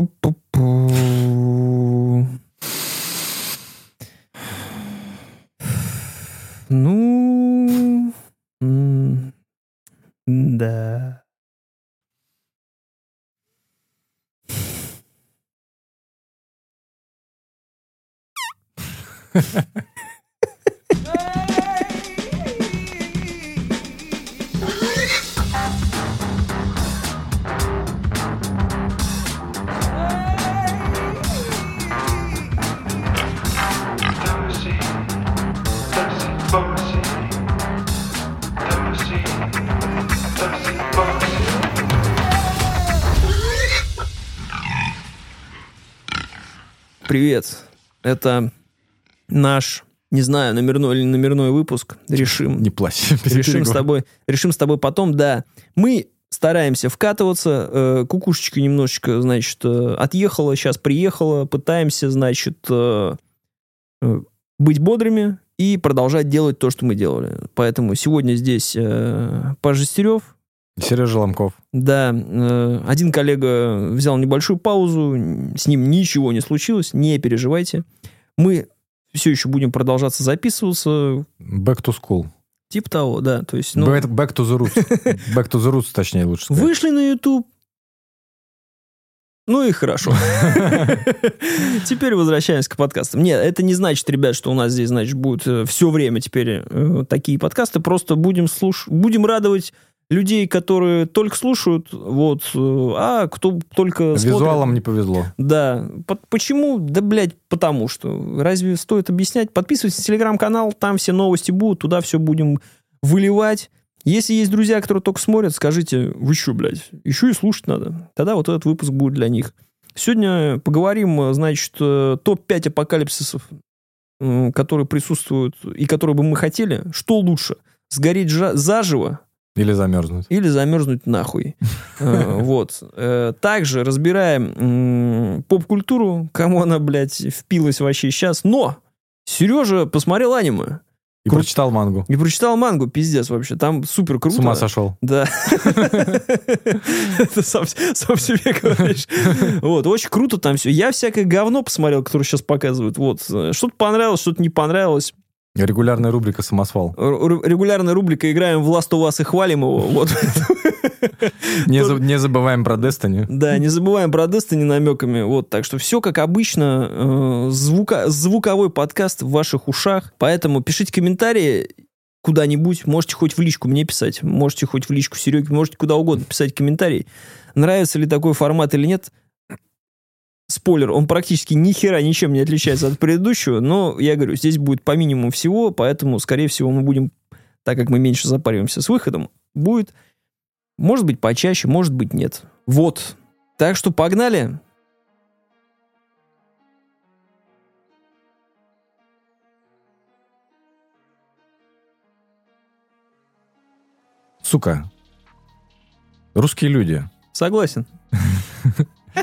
Пу-пу-пу. Ну, да. Привет. Это наш, не знаю, номерной или номерной выпуск. Решим. Не плачь. Решим с тобой, решим с тобой потом, да. Мы стараемся вкатываться, э, кукушечка немножечко, значит, э, отъехала, сейчас приехала, пытаемся, значит, э, быть бодрыми и продолжать делать то, что мы делали. Поэтому сегодня здесь э, Паша Стерев, Сережа Ломков. да, э, один коллега взял небольшую паузу, с ним ничего не случилось, не переживайте. Мы все еще будем продолжаться записываться, Back to school. типа того, да. То есть, ну, Back, back to the roots. Back to the roots, точнее, лучше сказать. вышли на YouTube. Ну и хорошо. Теперь возвращаемся к подкастам. Нет, это не значит, ребят, что у нас здесь, значит, будет все время теперь э, такие подкасты. Просто будем слуш... будем радовать людей, которые только слушают, вот, э, а кто только смотрит. Визуалом не повезло. Да. По- Почему? Да, блядь, потому что. Разве стоит объяснять? Подписывайтесь на телеграм-канал, там все новости будут, туда все будем выливать. Если есть друзья, которые только смотрят, скажите, вы что, блядь, еще и слушать надо. Тогда вот этот выпуск будет для них. Сегодня поговорим, э, значит, э, топ-5 апокалипсисов, которые присутствуют и которые бы мы хотели. Что лучше? Сгореть заживо Или замерзнуть. или замерзнуть нахуй. Э, Вот. Э, Также разбираем поп-культуру, кому она, блядь, впилась вообще сейчас. Но Сережа посмотрел аниме И Кру- прочитал мангу. и прочитал мангу, пиздец вообще. Там супер круто. С ума сошел. Да. Это сам, сам себе говоришь. Вот, очень круто там все. Я всякое говно посмотрел, которое сейчас показывают. Вот. Э, Что-то понравилось, что-то не понравилось. Регулярная рубрика «Самосвал». Р- Регулярная рубрика «Играем в Last of Us» и хвалим его. Вот. Не, за- не забываем про Destiny. Да, не забываем про Destiny намеками. Вот, так что все как обычно. э, звука, звуковой подкаст в ваших ушах. Поэтому пишите комментарии куда-нибудь. Можете хоть в личку мне писать. Можете хоть в личку Сереге. Можете куда угодно писать комментарий. Нравится ли такой формат или нет. Спойлер, он практически ни хера ничем не отличается от предыдущего, но я говорю, здесь будет по минимуму всего, поэтому, скорее всего, мы будем, так как мы меньше запариваемся с выходом, будет, может быть, почаще, может быть, нет. Вот. Так что погнали. Сука. Русские люди. Согласен.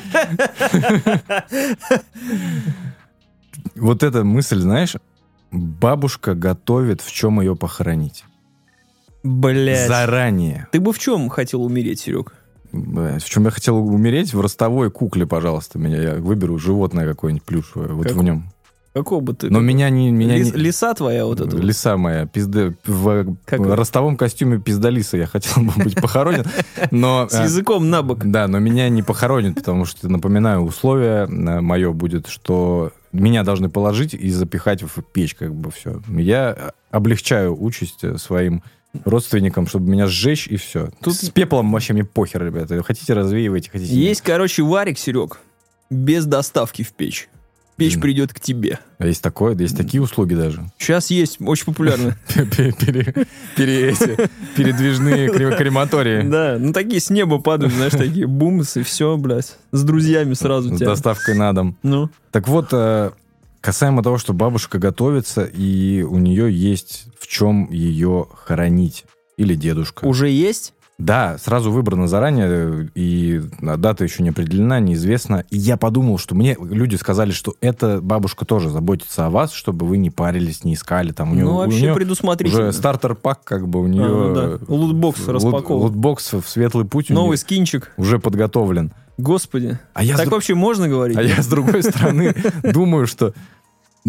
Вот эта мысль, знаешь, бабушка готовит, в чем ее похоронить. Блять. Заранее. Ты бы в чем хотел умереть, Серег? Блядь, В чем я хотел умереть? В ростовой кукле, пожалуйста, меня. Я выберу животное какое-нибудь плюшевое. Вот Как? в нем. Какого бы ты... Но меня не... Меня Лис- не... Лиса твоя вот эта вот? Лиса моя, пизда, в Как? ростовом костюме пиздалиса я хотел бы быть похоронен, но... С э, языком на бок. Да, но меня не похоронят, потому что, напоминаю, условие мое будет, что меня должны положить и запихать в печь, как бы все. Я облегчаю участь э, своим родственникам, чтобы меня сжечь, и все. Тут- С пеплом вообще мне похер, ребята. Хотите, развеивайте, хотите... Есть, короче, варик, Серег, без доставки в печь. Печь придет к тебе. А Есть такое, да есть такие услуги даже. Сейчас есть, очень популярно. Передвижные крем- крематории. Да, ну такие с неба падают, знаешь, такие бумсы, и все, блядь. С друзьями сразу С доставкой на дом. Ну, Так вот, э, касаемо того, что бабушка готовится, и у нее есть в чем ее хоронить. Или дедушка. уже есть? Да, сразу выбрано заранее, и дата еще не определена, неизвестна. И я подумал, что мне люди сказали, что эта бабушка тоже заботится о вас, чтобы вы не парились, не искали. Там у нее, Ну, у вообще нее предусмотрительно. уже starter pack, как бы у нее... А, ну да. Лутбокс лут- распакован. Лутбокс в светлый путь у Новый скинчик. уже подготовлен. Господи. А я, с так дру- вообще можно говорить? а я с другой стороны думаю, что...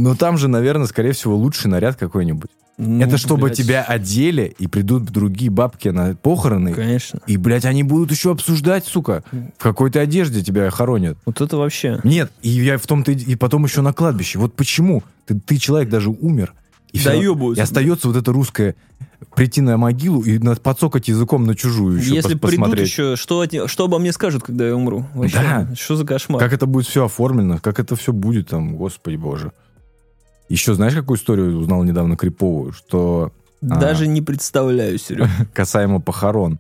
Ну, там же, наверное, скорее всего, лучший наряд какой-нибудь. Ну, Это чтобы блядь, тебя одели, и придут другие бабки на похороны, Конечно. и, блядь, они будут еще обсуждать, сука, в какой-то одежде тебя хоронят. Вот это вообще. Нет, и я в том-то и- потом еще на кладбище. Вот почему? Ты, ты человек даже умер. И равно- Доебываются. И остается вот это русское прийти на могилу и подсокать языком на чужую еще Если пос- придут посмотреть. еще, что, что обо мне скажут, когда я умру? Вообще, Да. Что за кошмар? Как это будет все оформлено, как это все будет там, господи боже. Еще знаешь, какую историю узнал недавно криповую, что Даже не представляю, Серега. касаемо похорон.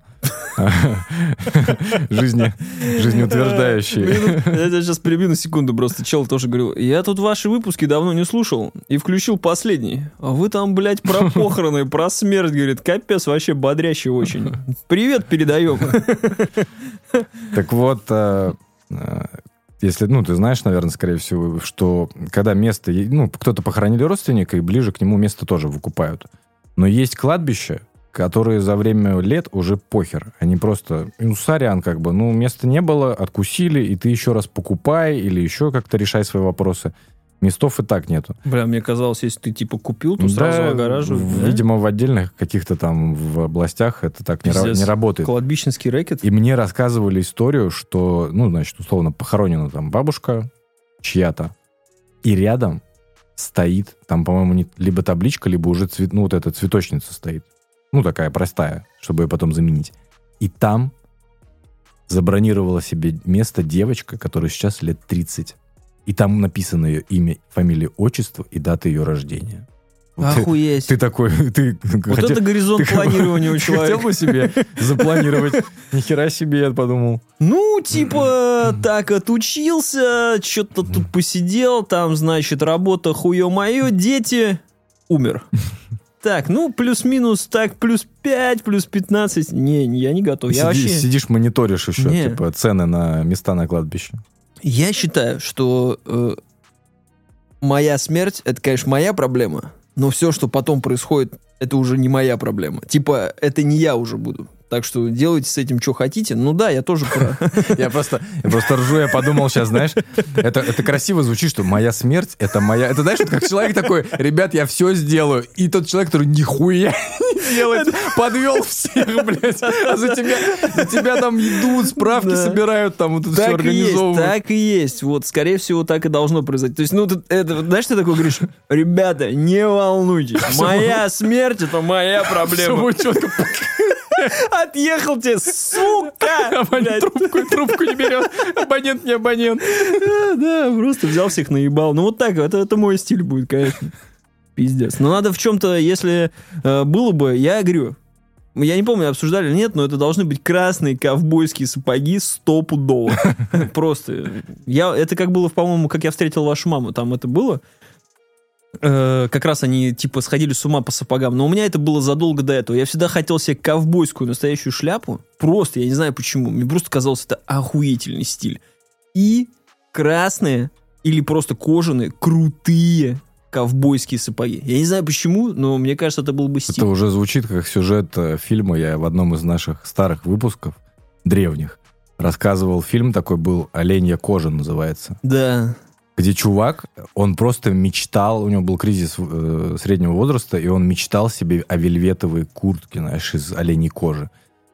Жизни, жизнеутверждающие. Я тебя сейчас перебью на секунду, просто чел тоже говорил, я тут ваши выпуски давно не слушал и включил последний. А вы там, блядь, про похороны, про смерть, говорит, капец, вообще бодрящий очень. Привет передаем. Так вот, э, э, если, ну, ты знаешь, наверное, скорее всего, что когда место, ну, кто-то похоронили родственника, и ближе к нему место тоже выкупают. Но есть кладбища, которые за время лет уже похер. Они просто, ну, сорян, как бы, ну, места не было, откусили, и ты еще раз покупай или еще как-то решай свои вопросы. Местов и так нету. Бля, мне казалось, если ты типа купил, то сразу Да, огораживают. в- да? Видимо, в отдельных каких-то там в областях это так не, ра- не работает. Кладбищенский рэкет. И мне рассказывали историю, что, ну, значит, условно, похоронена там бабушка чья-то, и рядом стоит, там, по-моему, не- либо табличка, либо уже цвет, ну, вот эта цветочница стоит. Ну, такая простая, чтобы ее потом заменить. И там забронировала себе место девочка, которая сейчас лет 30. И там написано ее имя, фамилия, отчество и дата ее рождения. Вот ты, Охуеть. ты такой, ты вот хотел- это горизонт ты- планирования у ты хотел человека. бы себе запланировать? Нихера себе, я подумал. Ну, типа, так отучился, что-то тут посидел, там, значит, работа хуё-моё, дети, умер. Так, ну, плюс-минус, так, плюс 5, плюс 15. Не, я не готов. Я Сиди- вообще... Сидишь, мониторишь еще, Не. типа, цены на места на кладбище. Я считаю, что э, моя смерть, это, конечно, моя проблема, но все, что потом происходит, это уже не моя проблема. Типа, это не я уже буду. Так что делайте с этим, что хотите. Ну да, я тоже про... Я просто, я просто ржу, я подумал сейчас, знаешь, это, это красиво звучит, что моя смерть, это моя... Это знаешь, вот как человек такой, ребят, я все сделаю. И тот человек, который нихуя не делает, подвел всех, блядь. А за тебя, за тебя там идут, справки Да. собирают, там вот это все Так и есть, организовывают. так и есть. Вот, скорее всего, так и должно произойти. То есть, ну, ты- это, знаешь, ты такой говоришь, ребята, не волнуйтесь, моя смерть это моя проблема. будет четко. Отъехал тебе, сука! Абонент трубку, трубку не берет. Абонент не абонент. Да, да, просто взял всех наебал. Ну, вот так, это, это мой стиль будет, конечно. Пиздец. Но надо в чем-то, если э, было бы, я говорю, я не помню, обсуждали или нет, но это должны быть красные ковбойские сапоги стопудово. Просто. Я, это как было, по-моему, как я встретил вашу маму. Там это было. Э, как раз они, типа, сходили с ума по сапогам. Но у меня это было задолго до этого. Я всегда хотел себе ковбойскую настоящую шляпу. Просто, я не знаю почему. Мне просто казалось, это охуительный стиль. И красные или просто кожаные, крутые ковбойские сапоги. Я не знаю почему, но мне кажется, это был бы стиль. Это уже звучит как сюжет э, фильма. Я в одном из наших старых выпусков, древних, рассказывал фильм такой был «Оленья кожа» называется. Да. Где чувак, он просто мечтал, у него был кризис э, среднего возраста, и он мечтал себе о вельветовой куртке, знаешь, из оленей кожи.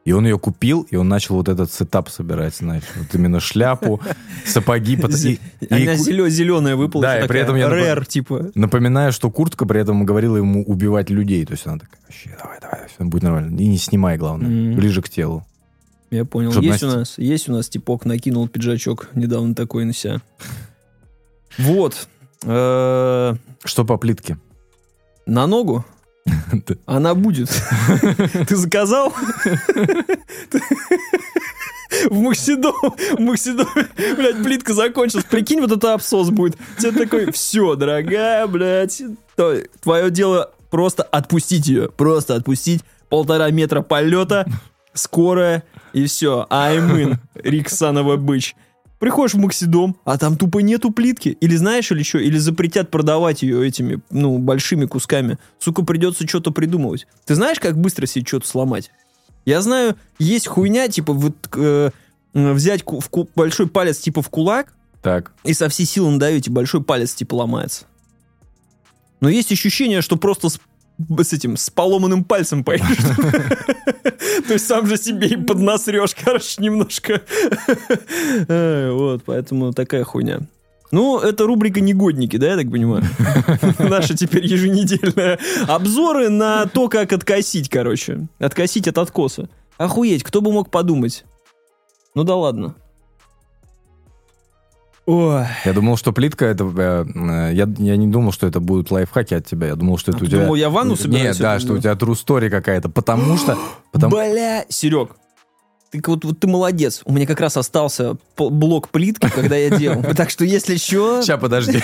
И он ее купил, и он начал вот этот сетап собирать, знаешь, вот именно шляпу, сапоги. и- Она зеленая выпала. Да, при этом я Рэр, типа. Напоминаю, что куртка при этом говорила ему убивать людей. То есть она такая, вообще, давай, давай, все будет нормально. И не снимай, главное, ближе к телу. Я понял. Есть у нас, есть у нас типок, накинул пиджачок недавно такой на себя. Вот. Э, Что по плитке? На ногу? Она будет. Ты заказал? В Максидом, в Максидоме, блядь, плитка закончилась. Прикинь, вот это абсос будет. Тебе такой, все, дорогая, блядь, твое дело просто отпустить ее. Просто отпустить. Полтора метра полета, скорая, и все. I'm in, Риксанова быч. Приходишь в Максидом, а там тупо нету плитки. Или знаешь, или что? Или запретят продавать ее этими, ну, большими кусками. Сука, придется что-то придумывать. Ты знаешь, как быстро себе что-то сломать? Я знаю, есть хуйня, типа, вот, э, взять ку- в ку- большой палец типа в кулак Так. и со всей силы надавить, и большой палец типа ломается. Но есть ощущение, что просто с, с этим, с поломанным пальцем поедешь. То есть сам же себе и поднасрешь, короче, немножко. Вот, поэтому такая хуйня. Ну, это рубрика «Негодники», да, я так понимаю? Наша теперь еженедельная. Обзоры на то, как откосить, короче. Откосить от откоса. Охуеть, кто бы мог подумать. Ну да ладно. Ой. Я думал, что плитка это... э, э, Я, я не думал, что это будут лайфхаки от тебя. Я думал, что это А у тебя... думал, я ванну собираюсь Нет, да, что у тебя true story какая-то. Потому что... Потому... Бля, Серег, ты вот, вот ты молодец. У меня как раз остался блок плитки, когда я делал. Так что если что, Сейчас, подожди.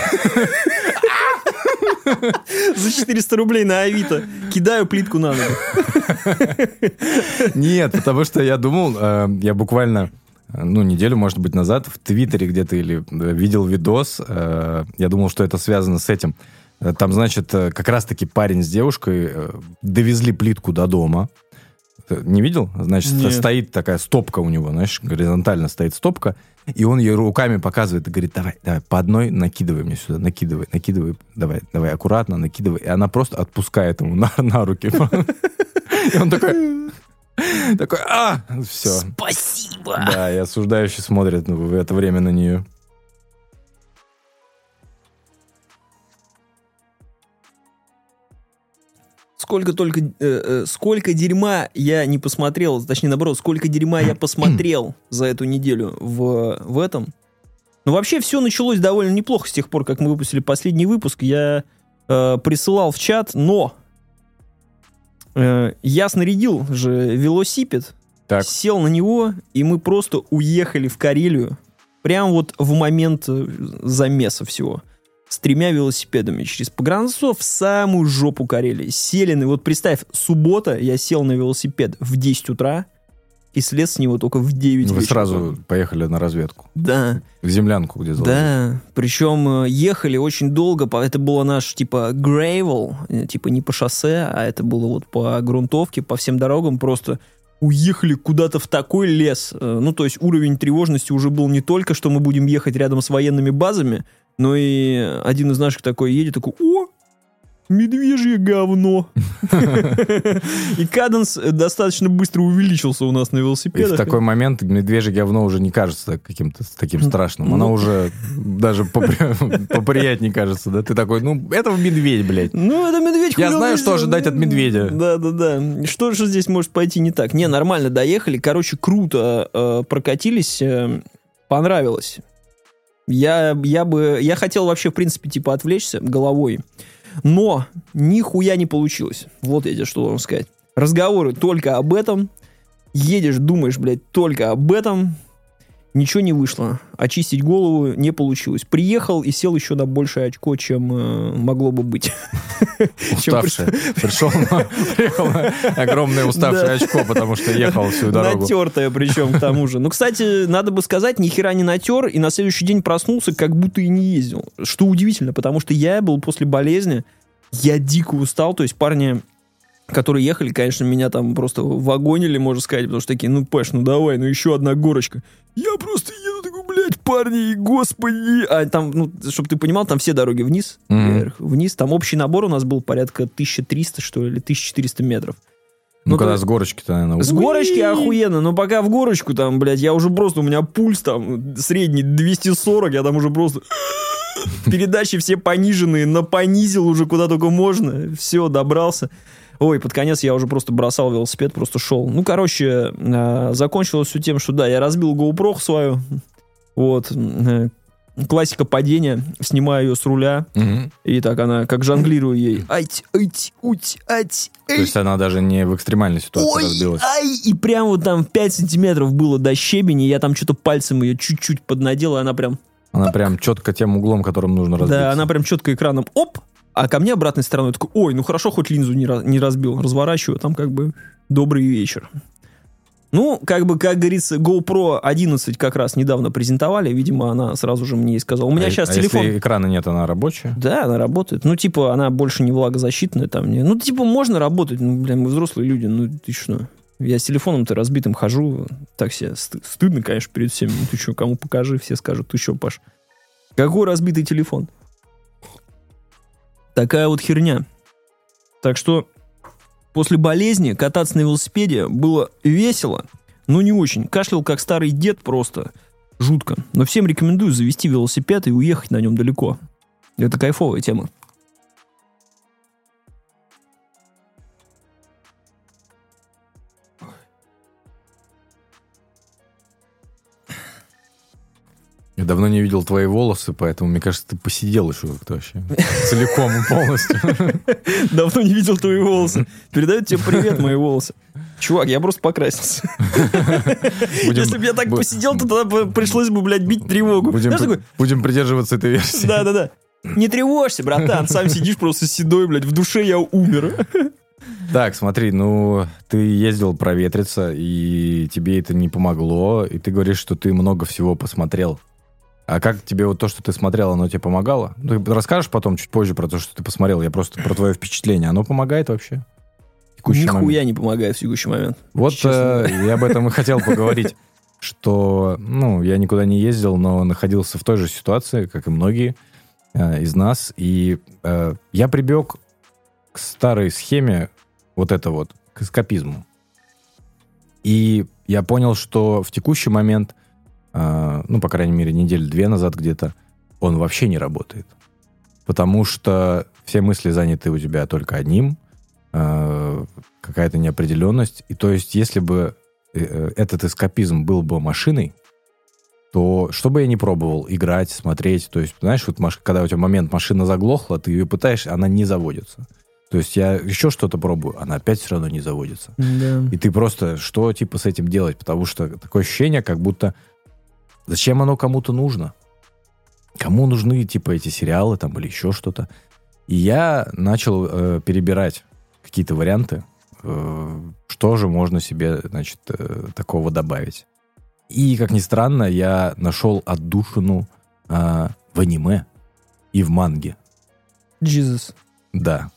за 400 рублей на Авито кидаю плитку на ногу. Нет, потому что я думал, э, я буквально, ну, неделю, может быть, назад в Твиттере где-то или видел видос, э, я думал, что это связано с этим. Э, Там, значит, э, как раз-таки парень с девушкой довезли плитку до дома. Ты Не видел? Значит, Нет. стоит такая стопка у него, знаешь, горизонтально стоит стопка, и он ей руками показывает и говорит, давай, давай, по одной накидывай мне сюда, накидывай, накидывай, давай, давай, аккуратно накидывай. И она просто отпускает ему на, на руки. И он такой, такой, а, все. Спасибо. Да, и осуждающий смотрит в это время на нее. Сколько только, э, э, сколько дерьма я не посмотрел, точнее, наоборот, сколько дерьма я посмотрел за эту неделю в, в этом. Ну, вообще, все началось довольно неплохо с тех пор, как мы выпустили последний выпуск. Я э, присылал в чат, но я снарядил же велосипед, Так, сел на него, и мы просто уехали в Карелию. Прям вот в момент э, замеса всего. С тремя велосипедами через погранцов в самую жопу Карелии. Сели на... Вот представь, суббота, я сел на велосипед в 10 утра и слез с него только в 9 вы вечера. сразу поехали на разведку. Да, В землянку, где заложили. да. Причем э, ехали очень долго. Это было наш, типа, грейвел. э, Типа не по шоссе, а это было вот по грунтовке, по всем дорогам. Просто уехали куда-то в такой лес. Э, Ну, то есть уровень тревожности уже был не только, что мы будем ехать рядом с военными базами, но и один из наших такой едет, такой, о, медвежье говно. И каденс достаточно быстро увеличился у нас на И в велосипедах. такой момент медвежье говно уже не кажется каким-то таким страшным. Оно Ну. уже даже попри- поприятнее кажется, да? Ты такой, ну, это медведь, блядь. Ну, это медведь. Я знаю, что ожидать от медведя. Да, да, да. Что же здесь может пойти не так? Не, нормально доехали. Короче, круто э, прокатились. э, понравилось. Я, я бы... Я хотел вообще, в принципе, типа отвлечься головой. Но нихуя не получилось. Вот я тебе что должен сказать. Разговоры только об этом. Едешь, думаешь, блядь, только об этом. Ничего не вышло. Очистить голову не получилось. Приехал и сел еще на большее очко, чем э, могло бы быть. Уставший. Пришел, огромное уставшее очко, потому что ехал всю дорогу. Натертая причем к тому же. Ну, кстати, надо бы сказать, ни хера не натер, и на следующий день проснулся, как будто и не ездил. Что удивительно, потому что я был после болезни, я дико устал, то есть парни которые ехали, конечно, меня там просто вагонили, можно сказать, потому что такие, ну, Паш, ну давай, ну еще одна горочка. Я просто еду, такой, блядь, парни, и господи. А там, ну, чтобы ты понимал, там все дороги вниз, Мгм. вверх, вниз. Там общий набор у нас был порядка 1300, что ли, или 1400 метров. Ну, Ну, когда то- с горочки-то, наверное, С горочки охуенно, но пока в горочку там, блядь, я уже просто, у меня пульс там средний 240, я там уже просто... Передачи все пониженные, на понизил уже куда только можно. Все, добрался. Ой, под конец я уже просто бросал велосипед, просто шел. Ну, короче, э, закончилось все тем, что да, я разбил GoPro свою. Вот. э, Классика падения. Снимаю ее с руля. Мгм. И так она, как жонглирую ей. Ать, ать, уть, ать, То есть она даже не в экстремальной ситуации Ой, разбилась. ай, и прям вот там 5 сантиметров было до щебени, я там что-то пальцем ее чуть-чуть поднадел, и она прям, Она прям четко тем углом, которым нужно разбиться. да, она прям четко экраном, оп, а ко мне обратной стороной такой, ой, ну хорошо, хоть линзу не, не разбил, разворачиваю, там как бы добрый вечер. Ну, как бы, как говорится, GoPro 11 как раз недавно презентовали, видимо, она сразу же мне и сказала, у меня А- сейчас а телефон... если экрана нет, она рабочая? Да, она работает. Ну, типа, она больше не влагозащитная там. Не... Ну, типа, можно работать. Ну, блин, мы взрослые люди, ну, ты что? Я с телефоном-то разбитым хожу, так себе сты- стыдно, конечно, перед всеми. Ну, ты что, кому покажи, все скажут, ты что, Паш? Какой разбитый телефон? Такая вот херня. Так что после болезни кататься на велосипеде было весело, но не очень. Кашлял как старый дед просто. Жутко. Но всем рекомендую завести велосипед и уехать на нем далеко. Это кайфовая тема. Давно не видел твои волосы, поэтому, мне кажется, ты посидел еще как-то вообще. Целиком и полностью. Давно не видел твои волосы. Передают тебе привет, мои волосы. Чувак, я просто покрасился. Будем- Если бы я так бу- посидел, то тогда пришлось бы, блядь, бить тревогу. Будем, Знаешь, при- такой, будем придерживаться этой версии. да-да-да. Не тревожься, братан, сам сидишь просто седой, блядь, в душе я умер. Так, смотри, ну, ты ездил проветриться, и тебе это не помогло, и ты говоришь, что ты много всего посмотрел. А как тебе вот то, что ты смотрел, оно тебе помогало? Ну, Ты расскажешь потом чуть позже про то, что ты посмотрел. Я просто про твое впечатление. Оно помогает вообще? Текущий момент? Нихуя не помогает в текущий момент. Вот э, я об этом и хотел поговорить, что, ну, я никуда не ездил, но находился в той же ситуации, как и многие э, из нас, и э, я прибег к старой схеме, вот это вот, к эскапизму. И я понял, что в текущий момент, ну, по крайней мере, неделю две назад где-то, он вообще не работает. Потому что все мысли заняты у тебя только одним, э, какая-то неопределенность. И то есть, если бы э, этот эскапизм был бы машиной, то что бы я ни пробовал, играть, смотреть, то есть, знаешь, вот когда у тебя момент машина заглохла, ты ее пытаешься, она не заводится. То есть я еще что-то пробую, она опять все равно не заводится. Да. И ты просто, что типа с этим делать? Потому что такое ощущение, как будто зачем оно кому-то нужно? Кому нужны типа эти сериалы там или еще что-то? И я начал э, перебирать какие-то варианты, э, что же можно себе, значит, э, такого добавить. И, как ни странно, я нашел отдушину э, в аниме и в манге. Jesus. Да.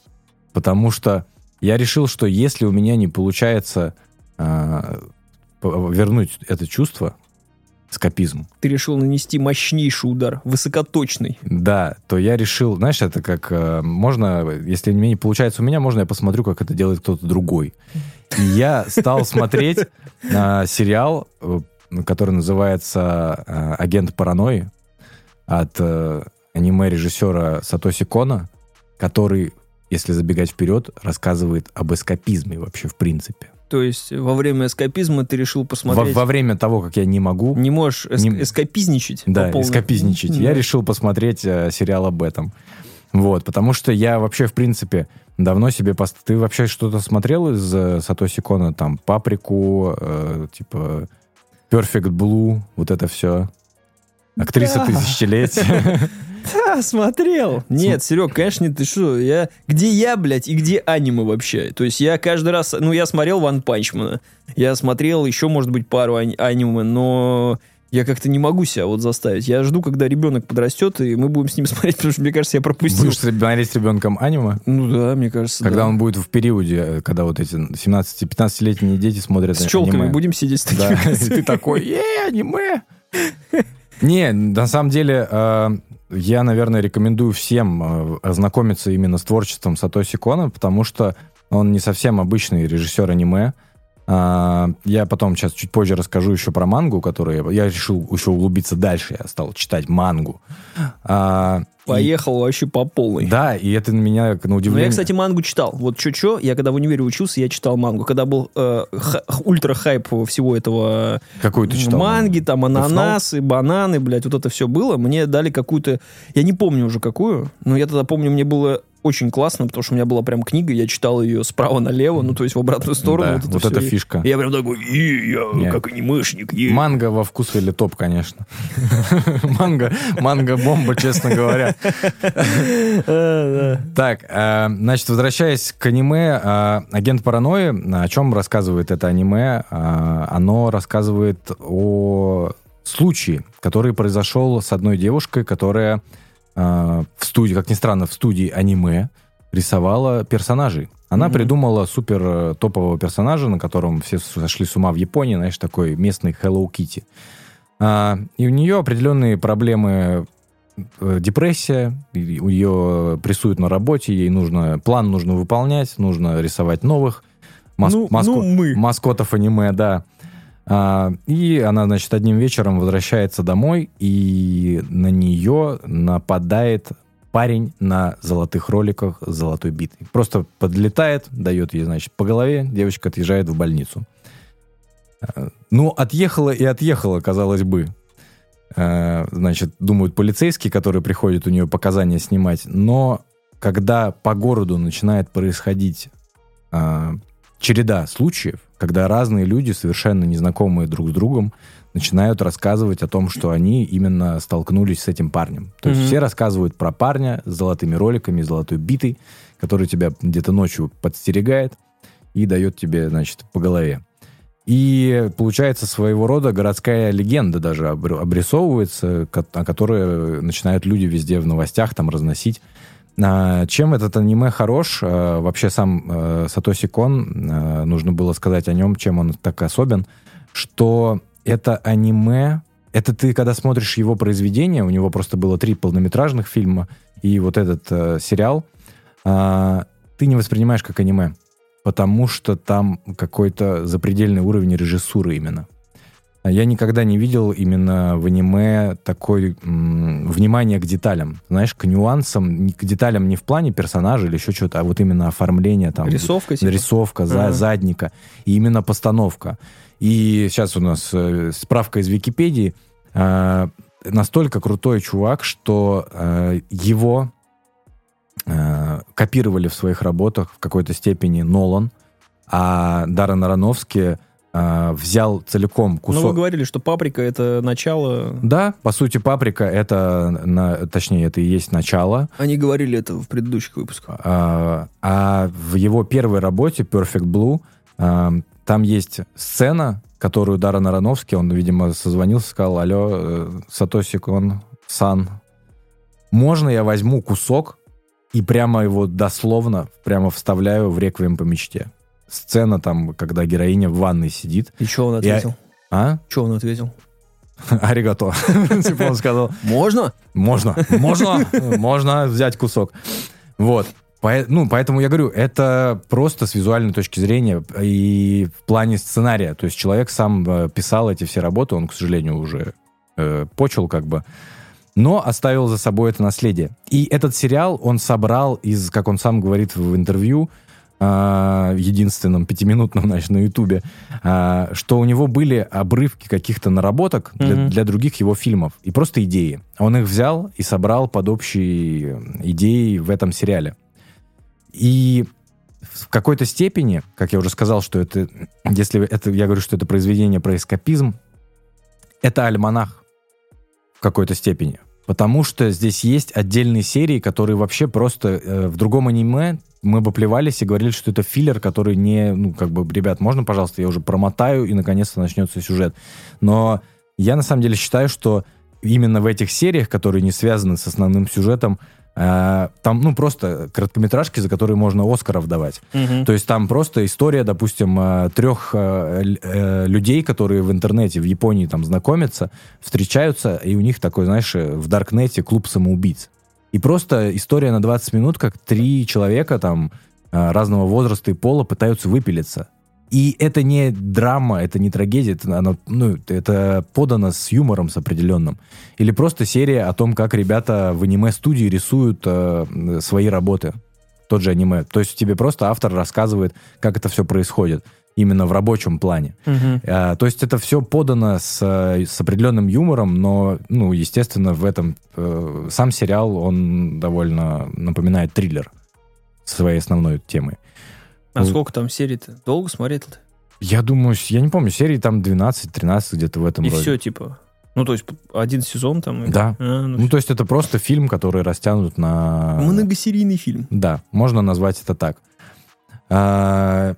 Потому что я решил, что если у меня не получается п- вернуть это чувство, скопизм, Ты решил нанести мощнейший удар, высокоточный. да, то я решил, знаешь, это как э, можно, если мне не получается у меня, можно я посмотрю, как это делает кто-то другой. И я стал смотреть а, сериал, э, который называется э, «Агент паранойи» от э, аниме-режиссера Сатоси Кона, который, если забегать вперед, рассказывает об эскапизме вообще в принципе. То есть во время эскапизма ты решил Во, посмотреть... во время того, как я не могу Не можешь эск- Не- эскапизничать? Да, эскапизничать. Да. Я решил посмотреть э, сериал об этом. Вот, потому что я вообще, в принципе, давно себе... пост- Ты вообще что-то смотрел из э, Сатоси Кона? Там «Паприку», э, типа «Perfect Blue», вот это все. Актриса Да. тысячелетия. Да, смотрел. Нет, Серег, конечно, ты что? Я... Где я, блядь, и где аниме вообще? То есть я каждый раз... Ну, я смотрел Ван Панчмана. Я смотрел еще, может быть, пару ани- аниме, но я как-то не могу себя вот заставить. Я жду, когда ребенок подрастет, и мы будем с ним смотреть, потому что, мне кажется, я пропустил. Будешь смотреть с ребенком аниме? Ну да, мне кажется, Когда да. он будет в периоде, э, когда вот эти 17-15-летние дети смотрят С челками аниме. будем сидеть с Да, такими. и ты такой, е, аниме. Не, на самом деле, э, я, наверное, рекомендую всем э, ознакомиться именно с творчеством Сатоси Кона, потому что он не совсем обычный режиссер аниме. А, Я потом сейчас чуть позже расскажу еще про мангу, которую я, я решил еще углубиться дальше. Я стал читать мангу. А, и- Поехал вообще по полной. Да, и это на меня, на Ну, удивление... я, кстати, мангу читал. Вот чё-чё, я когда в универе учился, я читал мангу. Когда был э, ха- ультра-хайп всего этого Какую ты читал? манги, там ананасы, бананы, блядь, вот это все было. Мне дали какую-то... Я не помню уже какую, но я тогда помню, мне было очень классно, потому что у меня была прям книга, я читал ее справа налево, ну, то есть в обратную сторону. Да, вот это вот И- фишка. и Я прям такой, «И, я Не. как анимешник. е». Манго во вкус или топ, конечно. Манго, манго бомба, честно говоря. Так, э, значит, возвращаясь к аниме, э, агент паранойи, о чем рассказывает это аниме? Э, Оно рассказывает о случае, который произошел с одной девушкой, которая в студии, как ни странно, в студии аниме, рисовала персонажей. Она Мгм. придумала супер э, топового персонажа, на котором все сошли с ума в Японии, знаешь, такой местный Hello Kitty. А, и у нее определенные проблемы э, депрессия, нее прессуют на работе, ей нужно, план нужно выполнять, нужно рисовать новых мас- ну, маско- ну, мы. маскотов аниме, да. А, и она, значит, одним вечером возвращается домой, и на нее нападает парень на золотых роликах с золотой битой. Просто подлетает, дает ей, значит, по голове, девочка отъезжает в больницу. А, Ну, отъехала и отъехала, казалось бы. Э, Значит, думают полицейские, которые приходят у нее показания снимать. Но когда по городу начинает происходить а, череда случаев, когда разные люди, совершенно незнакомые друг с другом, начинают рассказывать о том, что они именно столкнулись с этим парнем. То есть Мгм. все рассказывают про парня с золотыми роликами, золотой битой, который тебя где-то ночью подстерегает и дает тебе, значит, по голове. И получается своего рода городская легенда даже обр- обрисовывается, о которой начинают люди везде в новостях там разносить. А, Чем этот аниме хорош? А, Вообще сам э, Сатоси Кон, э, нужно было сказать о нем, чем он так особен, что это аниме, это ты, когда смотришь его произведение, у него просто было три полнометражных фильма, и вот этот сериал, а, ты не воспринимаешь как аниме, потому что там какой-то запредельный уровень режиссуры именно. А Я никогда не видел именно в аниме такой м, внимание к деталям. Знаешь, к нюансам, к деталям не в плане персонажа или еще что-то, а вот именно оформление там. Рисовка, типа? Нарисовка, за- задника. И именно постановка. И сейчас у нас э, справка из Википедии. Э, настолько крутой чувак, что э, его э, копировали в своих работах в какой-то степени Нолан, а Даррен Аронофски э, взял целиком Ну, кусок... вы говорили, что паприка это начало. Да, по сути, паприка это, на, точнее, это и есть начало. Они говорили это в предыдущих выпусках. А, а в его первой работе Perfect Blue а, там есть сцена, которую Даррен Аронофский, он, видимо, созвонился, сказал, алло, э, Сатоси Кон, Сан, можно я возьму кусок и прямо его дословно прямо вставляю в «Реквием по мечте». Сцена там, когда героиня в ванной сидит. И что он Я- ответил? А? Что он ответил? Аригато. Типа он сказал, Можно? Можно, можно, можно взять кусок. Вот. Ну, поэтому я говорю, это просто с визуальной точки зрения и в плане сценария. То есть человек сам э, писал эти все работы, он, к сожалению, уже э, почел как бы, но оставил за собой это наследие. И этот сериал он собрал из, как он сам говорит в интервью, а, единственном пятиминутном, значит, на Ютубе, а, что у него были обрывки каких-то наработок для, Мгм. для других его фильмов и просто идеи. Он их взял и собрал под общие идеи в этом сериале. И в какой-то степени, как я уже сказал, что это, если это, я говорю, что это произведение про эскапизм, это альманах в какой-то степени. Потому что здесь есть отдельные серии, которые вообще просто э, в другом аниме мы бы плевались и говорили, что это филлер, который не, ну, как бы, ребят, можно, пожалуйста, я уже промотаю, и наконец-то начнется сюжет. Но я на самом деле считаю, что именно в этих сериях, которые не связаны с основным сюжетом, э, там, ну, просто короткометражки, за которые можно Оскаров давать. Мгм. То есть там просто история, допустим, э, трех э, людей, которые в интернете в Японии там знакомятся, встречаются, и у них такой, знаешь, в Даркнете клуб самоубийц. И просто история на 20 минут, как три человека там разного возраста и пола пытаются выпилиться. И это не драма, это не трагедия, это, оно, ну, это подано с юмором, с определенным. Или просто серия о том, как ребята в аниме-студии рисуют э, свои работы. Тот же аниме. То есть тебе просто автор рассказывает, как это все происходит. Именно в рабочем плане. Мгм. А, то есть это все подано с, с определенным юмором, но, ну, естественно, в этом э, сам сериал, он довольно напоминает триллер своей основной темой. А Ну, сколько там серий-то? Долго смотреть-то? Я думаю, я не помню, серии там 12-13 где-то в этом И роде. все, типа. Ну, то есть один сезон там. Да. А, ну, Ну, то есть это просто фильм, который растянут на... Многосерийный фильм. Да, можно назвать это так. А,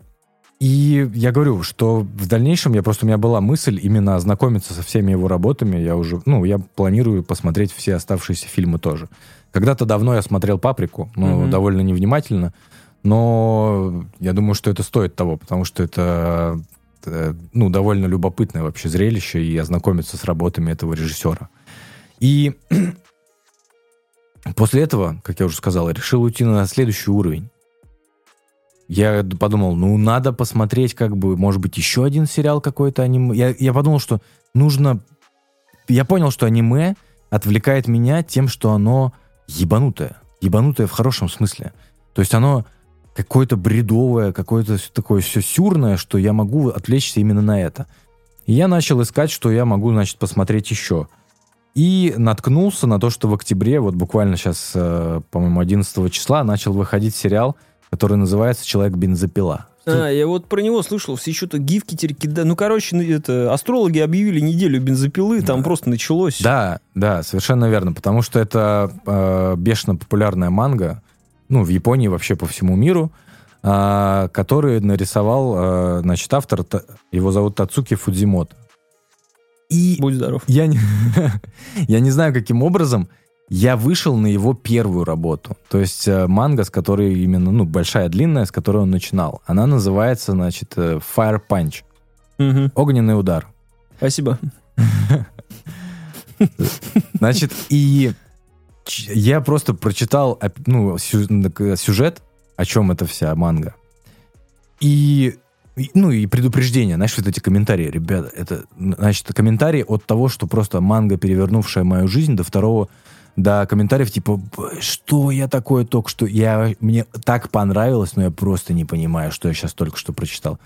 И я говорю, что в дальнейшем я просто у меня была мысль именно ознакомиться со всеми его работами. Я уже, ну, я планирую посмотреть все оставшиеся фильмы тоже. Когда-то давно я смотрел «Паприку», но Мгм. довольно невнимательно. Но я думаю, что это стоит того, потому что это э, ну, довольно любопытное вообще зрелище и ознакомиться с работами этого режиссера. И после этого, как я уже сказал, решил уйти на следующий уровень. Я подумал, ну, надо посмотреть, как бы, может быть, еще один сериал какой-то аниме. Я, я подумал, что нужно... Я понял, что аниме отвлекает меня тем, что оно ебанутое. Ебанутое в хорошем смысле. То есть оно какое-то бредовое, какое-то такое все сюрное, что я могу отвлечься именно на это. И я начал искать, что я могу, значит, посмотреть еще. И наткнулся на то, что в октябре, вот буквально сейчас, э, по-моему, 11 числа, начал выходить сериал, который называется «Человек-бензопила». А, я вот про него слышал, все что-то гифки теперь кидают. Ну, короче, ну, это, астрологи объявили неделю бензопилы, там просто началось. Да, да, совершенно верно, потому что это э, бешено популярная манга, ну, в Японии вообще по всему миру, э, который нарисовал, э, значит, автор, Та- его зовут Тацуки Фудзимото. И Будь здоров. я не, я не знаю, каким образом я вышел на его первую работу. То есть э, манга, с которой именно, ну, большая, длинная, с которой он начинал. Она называется, значит, э, Fire Punch. Мгм. Огненный удар. Спасибо. Значит, и я просто прочитал ну, н- сюжет, о чем это вся манга. И, ну, и предупреждение, знаешь, вот эти комментарии. Ребята, это, значит, комментарии от того, что просто манга, перевернувшая мою жизнь, до второго, до комментариев типа, «Б- что я такое только что, я, мне так понравилось, но я просто не понимаю, что я сейчас только что прочитал.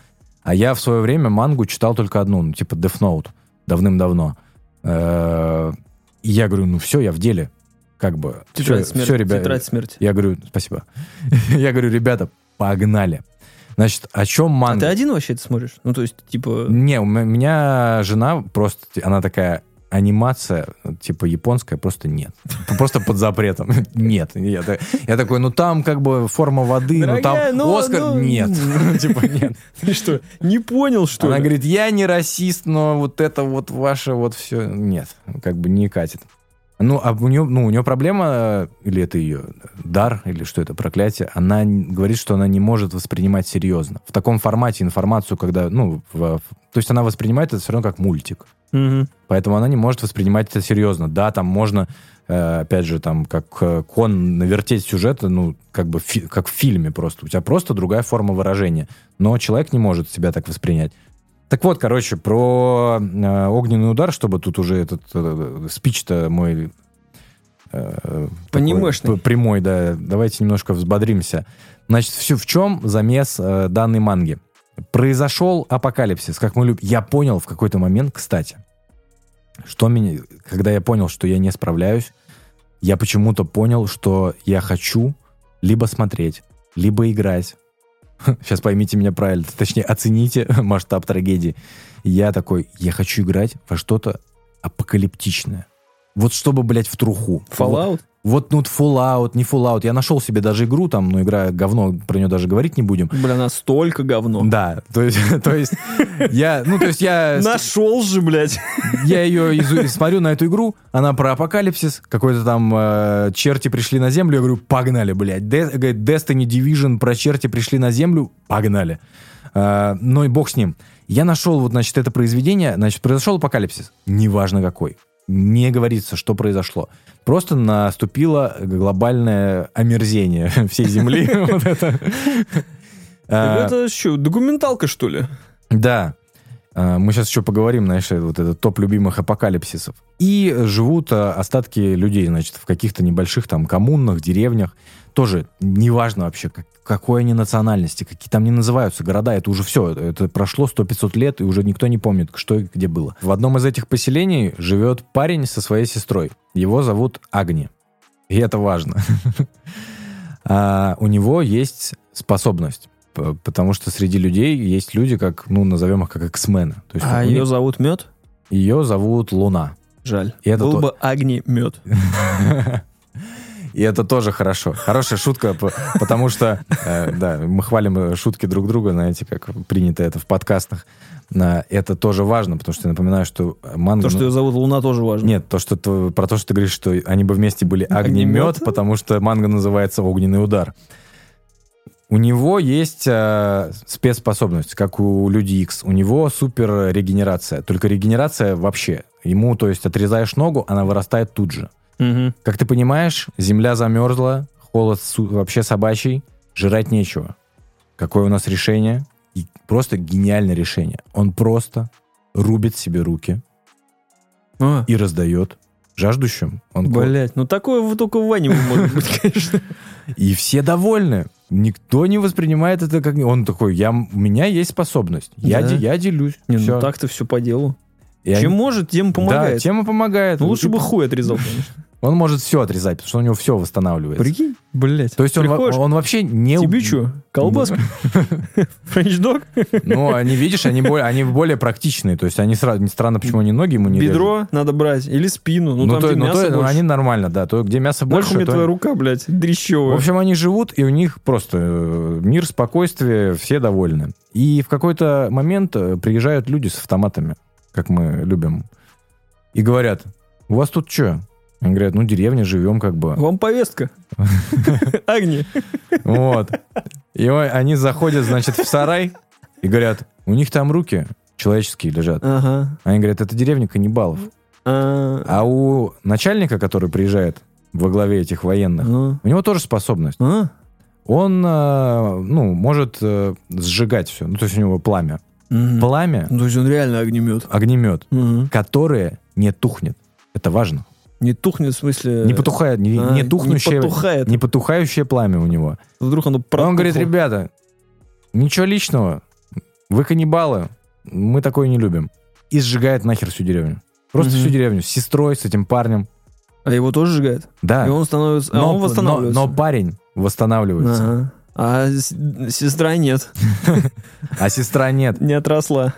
А я в свое время мангу читал только одну, ну, типа Death Note, давным-давно. Э, я говорю, ну все, я в деле. Как бы, Тетрадь все, смерти. ребята. Тетрадь смерти. Я говорю, спасибо. я говорю, ребята, погнали. Значит, о чем А манга? ты один вообще это смотришь? Ну, то есть, типа... Не, у меня жена просто, она такая, анимация, типа японская, просто нет. Просто под запретом. Нет. Я, та- я такой, ну там как бы форма воды, ну там ну, Оскар, ну, нет. Типа нет. Ты что, не понял, что Она говорит, я не расист, но вот это вот ваше вот все, нет, как бы не катит. Ну, а у нее, ну, у нее проблема, или это ее дар, или что это, проклятие, она говорит, что она не может воспринимать серьезно. В таком формате информацию, когда, ну, в- то есть она воспринимает это все равно как мультик. Мгм. Поэтому она не может воспринимать это серьезно. Да, там можно, э, опять же, там, как э, кон навертеть сюжет, ну, как бы, фи- как в фильме просто. У тебя просто другая форма выражения. Но человек не может себя так воспринять. Так вот, короче, про э, огненный удар, чтобы тут уже этот э, спич-то мой... э, Понимашный. Прямой, да. Давайте немножко взбодримся. Значит, все в чем замес э, данной манги? Произошел апокалипсис, как мы любим. Я понял в какой-то момент, кстати, что меня, когда я понял, что я не справляюсь, я почему-то понял, что я хочу либо смотреть, либо играть. Сейчас поймите меня правильно, точнее, оцените масштаб трагедии. Я такой, я хочу играть во что-то апокалиптичное. Вот чтобы, блядь, в труху. Fallout? Вот, ну, Fallout, не Fallout. Я нашел себе даже игру там, но игра говно, про нее даже говорить не будем. Бля, настолько говно. Да, то есть, то есть я, ну, то есть я... Нашел же, блядь. Я ее смотрю на эту игру, она про апокалипсис, какой-то там э, черти пришли на землю, я говорю, погнали, блядь. Де- говорит, Destiny Division про черти пришли на землю, погнали. Э, но и бог с ним. Я нашел вот, значит, это произведение, значит, произошел апокалипсис, неважно какой. Не говорится, что произошло. Просто наступило глобальное омерзение всей Земли. Это. А, Это что, документалка, что ли? да. А, Мы сейчас еще поговорим, знаешь, вот это топ любимых апокалипсисов. И живут а, остатки людей, значит, в каких-то небольших там коммунах, деревнях. Тоже неважно вообще, как- какой они национальности, какие там не называются города, это уже все, это прошло 100-500 лет, и уже никто не помнит, что и где было. В одном из этих поселений живет парень со своей сестрой. Его зовут Агни. И это важно. А, У него есть способность потому что среди людей есть люди, как, ну, назовем их как эксмены. То есть А ее них- зовут Мед? ее зовут Луна. Жаль. И это Был то- бы Агни Мед. И это тоже хорошо. Хорошая шутка, потому что, э, да, мы хвалим э, шутки друг друга, знаете, как принято это в подкастах. Это тоже важно, потому что я напоминаю, что манго... То, что ну, ее зовут Луна, тоже важно. Нет, то, что ты- про то, что ты говоришь, что они бы вместе были огнемет, Огнемет? потому что манго называется огненный удар. У него есть э, спецспособность, как у Люди Икс. У него супер регенерация. Только регенерация вообще. Ему, то есть, отрезаешь ногу, она вырастает тут же. Мгм. Как ты понимаешь, земля замерзла, холод вообще собачий, жрать нечего. Какое у нас решение? И просто гениальное решение. Он просто рубит себе руки А, и раздает жаждущим. Он Блять, ну такое вот только в Ване может быть, конечно. И все довольны. Никто не воспринимает это как... Он такой, я, у меня есть способность. Я, Да. де- я делюсь. Не, Всё. ну так-то все по делу. И Чем они- может, тем Да, помогает. тема помогает. Ну лучше И бы хуй отрезал, конечно. Он может все отрезать, потому что у него все восстанавливается. Прикинь, блять. То есть он, он вообще не... что, колбаска? Френч-дог? Ну, они, видишь, они более, они более практичные. То есть они сразу... Странно, почему они ноги ему не режут. Бедро надо брать. Или спину. Ну, Ну, там то, где ну, мясо то- ну, больше. они нормально, да. То, где мясо Нахуй больше, мне то- твоя рука, блядь, В дрещевая. общем, они живут, и у них просто э, мир, спокойствие, все довольны. И в какой-то момент э, приезжают люди с автоматами, как мы любим, и говорят, у вас тут что? Они говорят, ну, деревня, живем как бы. Вам повестка. Агни. Вот. И они заходят, значит, в сарай и говорят, у них там руки человеческие лежат. Ага. Они говорят, это деревня каннибалов. А, А у начальника, который приезжает во главе этих военных, ну. у него тоже способность. А? Он, э, ну, может э, сжигать все. Ну, то есть у него пламя. Пламя, Ну, То есть он реально огнемет. огнемет, Мгм. которое не тухнет. Это важно. Не тухнет, в смысле... Не потухает, не, а, не тухнущее, Не потухает. не потухающее пламя у него. Вдруг оно А Он говорит, протухло. ребята, ничего личного, вы каннибалы, мы такое не любим. И сжигает нахер всю деревню. Просто Мгм. всю деревню с сестрой, с этим парнем. А его тоже сжигает? Да. И он становится... а но, он восстанавливается. но- но парень восстанавливается, Ага. А сестра нет. а сестра нет. Не отросла.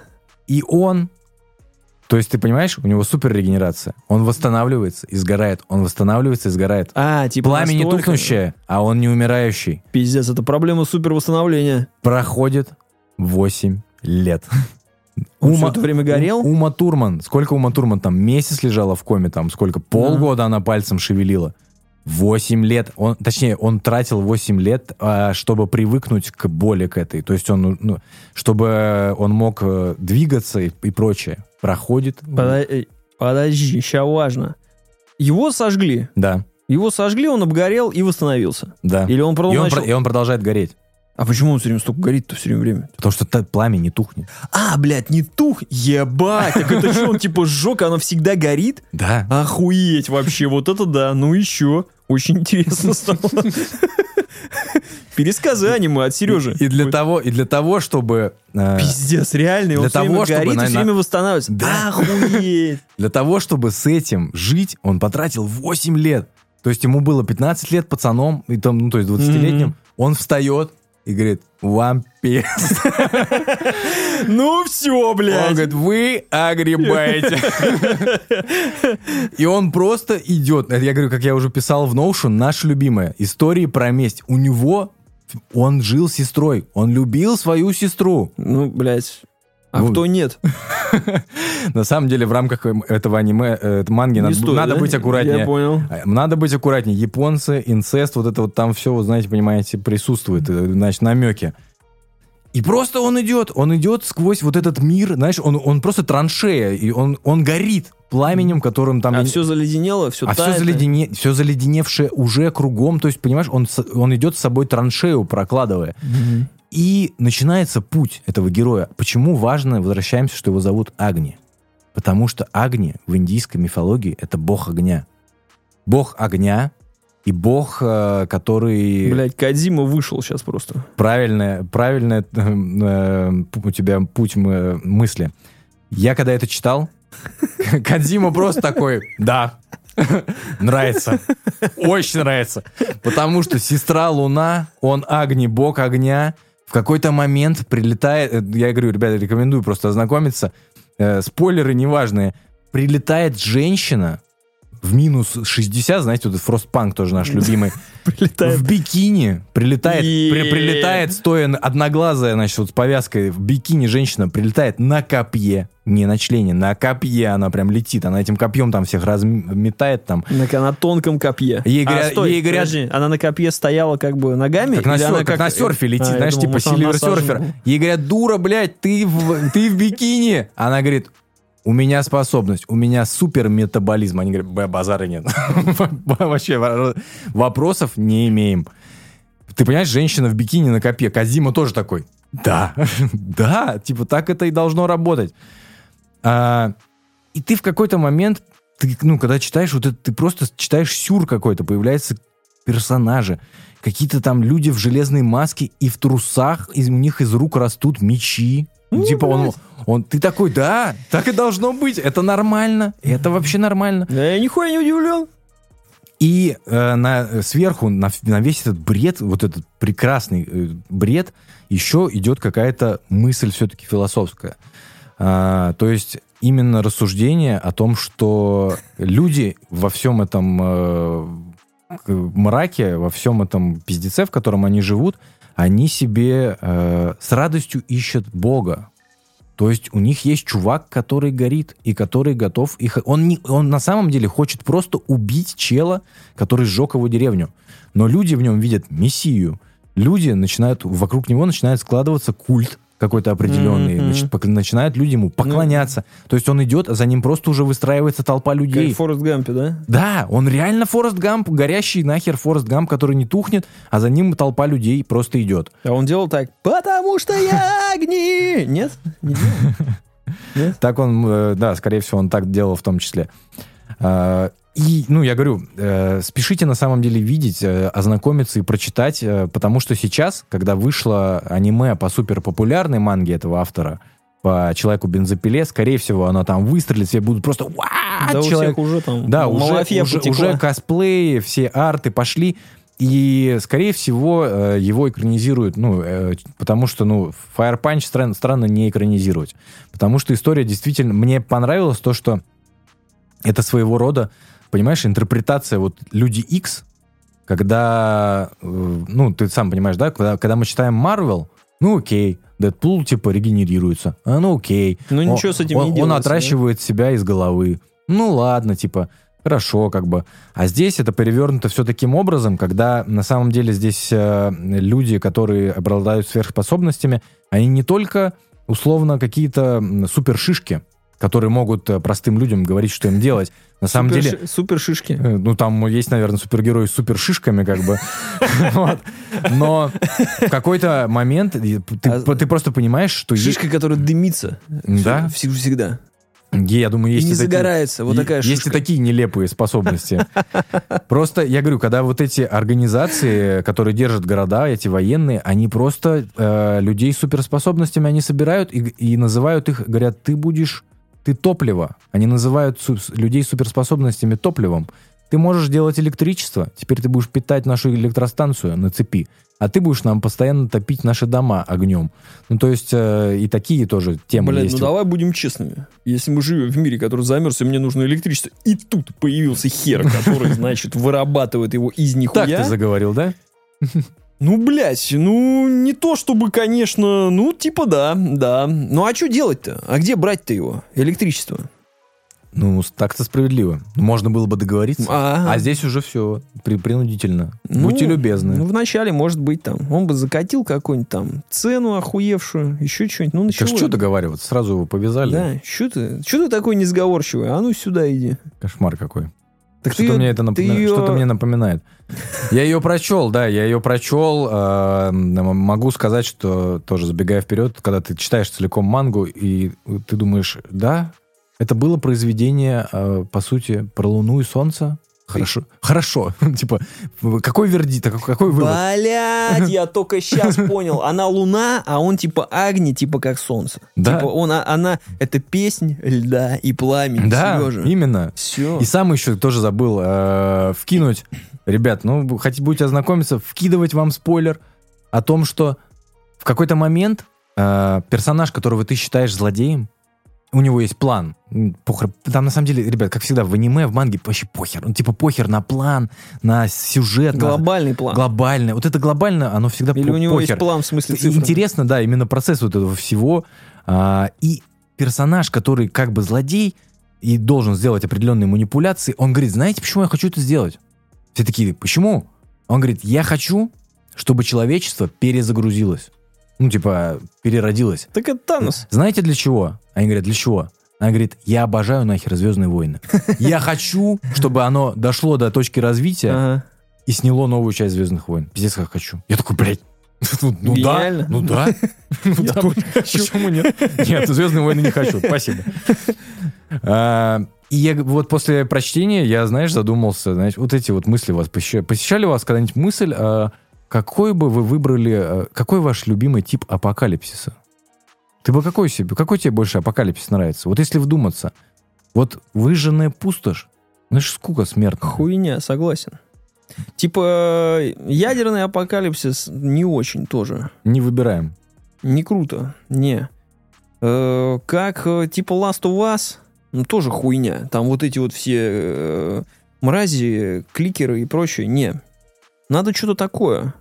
И он, то есть ты понимаешь, у него супер регенерация. Он восстанавливается и сгорает. Он восстанавливается и сгорает. А, типа Пламя не настолько- тухнущее, а он не умирающий. Пиздец, это проблема супер восстановления. Проходит 8 лет. Он всё это время горел? У- Ума Турман. Сколько Ума Турман там? Месяц лежала в коме там? Сколько? Полгода она пальцем шевелила. 8 лет. Он, точнее, он тратил 8 лет, а, чтобы привыкнуть к боли к этой. То есть он, ну, чтобы он мог э, двигаться и, и прочее. Проходит. Подо- э, Подожди, сейчас важно. Его сожгли. Да, Его сожгли, он обгорел и восстановился. да. Или он И он, про- и он продолжает гореть. А почему он все время столько горит-то все время? Потому что та- пламя не тухнет. А, блядь, не тух? Ебать, так это что, он типа сжег, а оно всегда горит? Да. Охуеть вообще, вот это да, ну еще. Очень интересно стало. Пересказы аниме от Сережи. И для того, и для того, чтобы э, Пиздец, реально, и он все время горит и все время восстанавливается. Да. Охуеть. Для того, чтобы с этим жить, он потратил 8 лет. То есть ему было 15 лет пацаном, и там, ну, то есть 20-летним. Мгм. Он встает и говорит, вам пи***». Ну все, Он блядь. говорит, вы огребаете. И он просто идет. Это Я говорю, как я уже писал в Notion, наша любимая. Истории про месть. У него, он жил с сестрой. Он любил свою сестру. Ну, блядь. А Ну, кто нет? На самом деле, в рамках эм, этого аниме, э, манги, Не надо, стоит, надо да? быть аккуратнее. Я понял. А, Надо быть аккуратнее. Японцы, инцест, вот это вот там все, вы знаете, понимаете, присутствует, э, значит, намеки. И просто он идет, он идет сквозь вот этот мир, знаешь, он, он просто траншея, и он, он горит пламенем, которым там... А все заледенело, все а все, заледене, все заледеневшее уже кругом, то есть, понимаешь, он, он идет с собой траншею прокладывая. И начинается путь этого героя. Почему важно, возвращаемся, что его зовут Агни? Потому что Агни в индийской мифологии это бог огня. Бог огня и бог, э, который Блядь, Кадзима вышел сейчас просто. правильное, правильное э, э, у тебя путь мы- мысли. Я когда это читал, Кадзима просто такой, да, нравится, очень нравится. Потому что сестра Луна, он Агни, бог огня, в какой-то момент прилетает, э, я говорю, ребята, рекомендую просто ознакомиться, э, спойлеры неважные, прилетает женщина в минус 60, знаете, вот фростпанк тоже наш любимый, Прилетает. в бикини прилетает, при- прилетает, стоя одноглазая, значит, вот с повязкой в бикини женщина прилетает на копье, не на члене, на копье она прям летит, она этим копьем там всех разметает там. На, на тонком копье. Ей А, говорят- стой, ей говорят- подожди, она на копье стояла как бы ногами? Как на, или сер- она как на серфе летит, А, знаешь, думал, типа силивер серфер. Ей говорят, дура, блядь, ты в, ты в бикини. Она говорит, у меня способность, у меня супер метаболизм. Они говорят, «Б, базара нет. Вообще во- вопросов не имеем. Ты понимаешь, женщина в бикини на копье. Казима тоже такой. Да, да, типа так это и должно работать. А, и ты в какой-то момент, ты, ну, когда читаешь, вот это, ты просто читаешь сюр какой-то, появляются персонажи, какие-то там люди в железной маске и в трусах, из, у них из рук растут мечи. Ну, типа он, он, ты такой, да, так и должно быть, это нормально, это вообще нормально. Да я нихуя не удивлен. И э, на, сверху, на, на весь этот бред, вот этот прекрасный э, бред, еще идет какая-то мысль все-таки философская. А, то есть именно рассуждение о том, что люди во всем этом э, мраке, во всем этом пиздеце, в котором они живут, они себе э, с радостью ищут Бога. То есть у них есть чувак, который горит и который готов их. Он, не, он на самом деле хочет просто убить чела, который сжег его деревню. Но люди в нем видят мессию. Люди начинают, вокруг него начинает складываться культ какой-то определенный. Мгм. Значит, пок- начинают люди ему поклоняться. То есть он идет, а за ним просто уже выстраивается толпа Как людей. в Форест Гампе, да? Да, он реально Форест Гамп, горящий нахер Форест Гамп, который не тухнет, а за ним толпа людей просто идет. А он делал так, потому что я огни. Нет? Не делал? Так он, э, да, скорее всего, он так делал в том числе. И, ну, я говорю, э, спешите на самом деле видеть, э, ознакомиться и прочитать, э, потому что сейчас, когда вышло аниме по суперпопулярной манге этого автора, по Человеку-бензопиле, скорее всего, она там выстрелит, все будут просто «Уа!» Да человек- уже там Да, уже, уже, потекла. уже косплеи, все арты пошли. И, скорее всего, э, его экранизируют, ну, э, потому что, ну, Fire Punch стран- странно не экранизировать. Потому что история действительно... Мне понравилось то, что это своего рода, понимаешь, интерпретация вот Люди X, когда, э, ну, ты сам понимаешь, да, когда, когда мы читаем Marvel, ну, окей, Дэдпул, типа, регенерируется, а, ну, окей. Ну, Он- ничего с этим он, не Он делается, отращивает себя из головы. Ну, ладно, типа, хорошо, как бы. А здесь это перевернуто все таким образом, когда на самом деле здесь э, люди, которые обладают сверхспособностями, они не только условно какие-то супершишки, которые могут э, простым людям говорить, что им делать. На самом Супер деле, Супер шишки. Э, Ну, там есть, наверное, супергерои с супершишками, как бы. Но в какой-то момент и ты, А- ты просто понимаешь, что... Шишка, которая дымится. Да. Всегда. Я думаю, И есть не и такие- загорается. Вот такая Есть и шишка. такие нелепые способности. Просто, я говорю, когда вот эти организации, которые держат города, эти военные, они просто э, людей с суперспособностями, они собирают и, и называют их, говорят, ты будешь, ты топливо. Они называют су- людей с суперспособностями топливом. Ты можешь делать электричество, теперь ты будешь питать нашу электростанцию на цепи, а ты будешь нам постоянно топить наши дома огнем. Ну, то есть, э, и такие тоже темы Блин, есть. ну давай будем честными. Если мы живем в мире, который замерз, и мне нужно электричество, и тут появился хер, который, значит, вырабатывает его из Так нихуя. ты заговорил, да? Ну, блядь, ну, не то чтобы, конечно, ну, типа да, да. Ну, а что делать-то? А где брать-то его? Электричество. Ну, так-то справедливо. Можно было бы договориться. А, А здесь уже все при, принудительно. Ну, Будьте любезны. Ну, вначале, может быть, там, он бы закатил какую-нибудь там цену охуевшую, еще что-нибудь. Ну, так начало. что договариваться? Сразу его повязали. Да, что ты, что ты такой несговорчивый? А ну сюда иди. Кошмар какой. Так Что-то мне это напом- ты её- что-то мне напоминает. Я ее прочел, да, я ее прочел. э, могу сказать, что тоже забегая вперед, когда ты читаешь целиком мангу, и ты думаешь, да, это было произведение, э, по сути, про Луну и Солнце. Хорошо. Хорошо. Типа, какой вердикт, какой вывод? Блядь, я только сейчас понял. Она луна, а он типа огни, типа как солнце. Да. Типа он, а- она, это песнь льда и пламени. Да, Сережа. именно. Все. И сам еще тоже забыл э, вкинуть, ребят, ну, хотите будете ознакомиться, вкидывать вам спойлер о том, что в какой-то момент э, персонаж, которого ты считаешь злодеем, у него есть план. Похер. Там, на самом деле, ребят, как всегда, в аниме, в манге вообще похер. Ну, типа похер на план, на сюжет, на- Глобальный план. глобально. Вот это глобально, оно всегда Или по- у него похер. есть план в смысле И цифр? Интересно, да, именно процесс вот этого всего. А, и персонаж, который как бы злодей и должен сделать определенные манипуляции, он говорит, знаете, почему я хочу это сделать? Все такие, почему? Он говорит, я хочу, чтобы человечество перезагрузилось. Ну, типа, переродилось. Так это Танос. Знаете для чего? Они говорят, для чего? Она говорит, я обожаю нахер Звездные войны. Я хочу, чтобы оно дошло до точки развития и сняло новую часть Звездных войн. Пиздец, как хочу. Я такой, блядь, ну, ну да, ну да. Ну Я да, тоже хочу. Почему нет? Нет, Звездные войны не хочу, спасибо. А, И я вот после прочтения я, знаешь, задумался, знаешь, вот эти вот мысли вас посещали. Посещали вас когда-нибудь мысль, какой бы вы выбрали, а, какой ваш любимый тип апокалипсиса? Ты бы какой себе, какой тебе больше апокалипсис нравится? Вот если вдуматься, вот выжженная пустошь, ну это ж скука смертная. Хуйня, согласен. Типа, э, ядерный апокалипсис не очень тоже. Не выбираем. Не круто, не. Э, как, э, типа, Last of Us, ну, тоже хуйня. Там вот эти вот все э, мрази, кликеры и прочее, не. Надо что-то такое.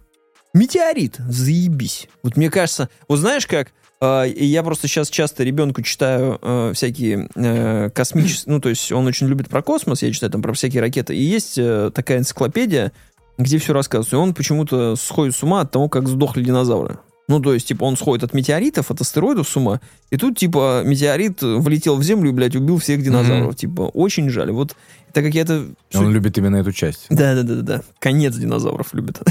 Метеорит, заебись. Вот мне кажется, вот знаешь как, э, я просто сейчас часто ребенку читаю э, всякие э, космические, ну, то есть он очень любит про космос, я читаю там про всякие ракеты, и есть э, такая энциклопедия, где все рассказывается, и он почему-то сходит с ума от того, как сдохли динозавры. Ну, то есть, типа, он сходит от метеоритов, от астероидов с ума, и тут, типа, метеорит влетел в Землю и, блядь, убил всех динозавров. Типа, очень жаль. Вот, так как я это... Он любит именно эту часть. Да, да, да, да, да. Конец динозавров любит.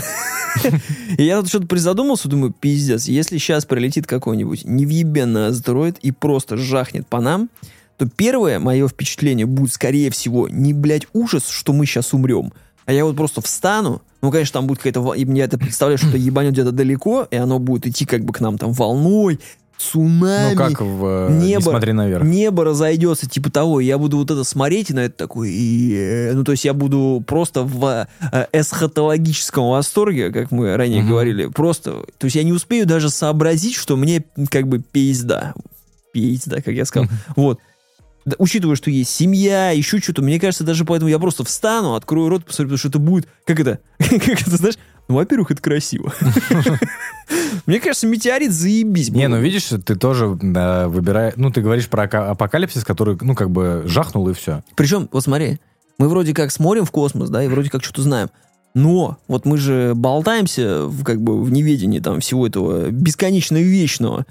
И я тут что-то призадумался, думаю, пиздец, если сейчас прилетит какой-нибудь невъебенный астероид и просто жахнет по нам, то первое мое впечатление будет, скорее всего, не, блядь, ужас, что мы сейчас умрем, а я вот просто встану, ну, конечно, там будет какая-то... и Мне это представляю, что ебанет где-то далеко, и оно будет идти как бы к нам там волной, цунами. Ну, как в э, небо- «Не смотри наверх». Небо разойдется, типа того, и я буду вот это смотреть и на это такой, и, э, ну, то есть я буду просто в э, эсхатологическом восторге, как мы ранее Мгм. говорили, просто, то есть я не успею даже сообразить, что мне как бы пизда, пизда, как я сказал, вот. Учитывая, что есть семья, еще что-то, мне кажется, даже поэтому я просто встану, открою рот, посмотрю, потому что это будет, как это, как это, знаешь, ну, во-первых, это красиво. Мне кажется, метеорит заебись. Не, ну видишь, ты тоже да, выбираешь... Ну, ты говоришь про апокалипсис, который, ну, как бы жахнул и все. Причем, вот смотри, мы вроде как смотрим в космос, да, и вроде как что-то знаем. Но вот мы же болтаемся в, как бы в неведении там всего этого бесконечно вечного.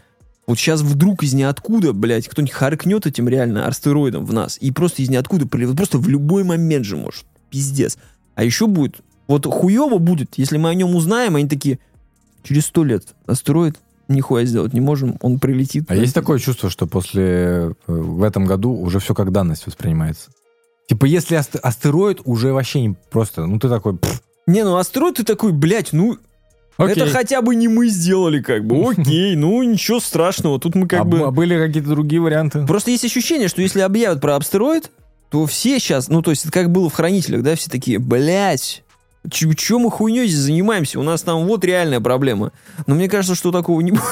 Вот сейчас вдруг из ниоткуда, блядь, кто-нибудь харкнет этим реально астероидом в нас, и просто из ниоткуда прилетит. Просто в любой момент же может. Пиздец. А еще будет, вот хуево будет, если мы о нем узнаем, они такие, через сто лет астероид нихуя сделать не можем, он прилетит. А есть такое чувство, что после... э, В этом году уже все как данность воспринимается? Типа, если ас- астероид уже вообще не просто... Ну, ты такой... «Пф, Не, ну астероид ты такой, блядь, ну окей». Это хотя бы не мы сделали, как бы. Окей, ну ничего страшного. Тут мы как а, бы... а были какие-то другие варианты? Просто есть ощущение, что если объявят про астероид, то все сейчас, ну то есть это как было в хранителях, да, все такие, блядь, Ч- Чем мы хуйней здесь занимаемся? У нас там вот реальная проблема. Но мне кажется, что такого не будет.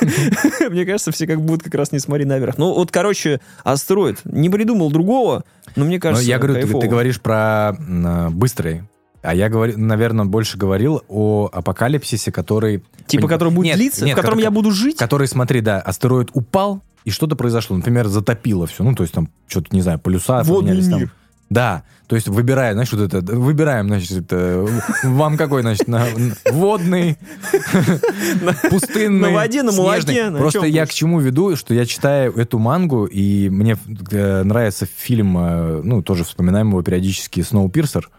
Мне кажется, все как будут как раз не смотри наверх. Ну, вот, короче, астероид. Не придумал другого, но мне кажется, я говорю, ты, говоришь про м, а, я, говорю, наверное, больше говорил о апокалипсисе, который... Типа, Поним- который будет Нет, длиться, нет, в котором который- я буду жить. Который, смотри, да, астероид упал, и что-то произошло. Например, затопило все. Ну, то есть там что-то, не знаю, полюса Водный поменялись там. мир. Да, то есть выбирая, знаешь, вот это, выбираем, значит, это, вам какой, значит, на- водный, пустынный, На воде, на молоке, Просто я к чему веду, что я читаю эту мангу, и мне э, нравится фильм, э, ну, тоже вспоминаем его периодически, «Сноупирсер».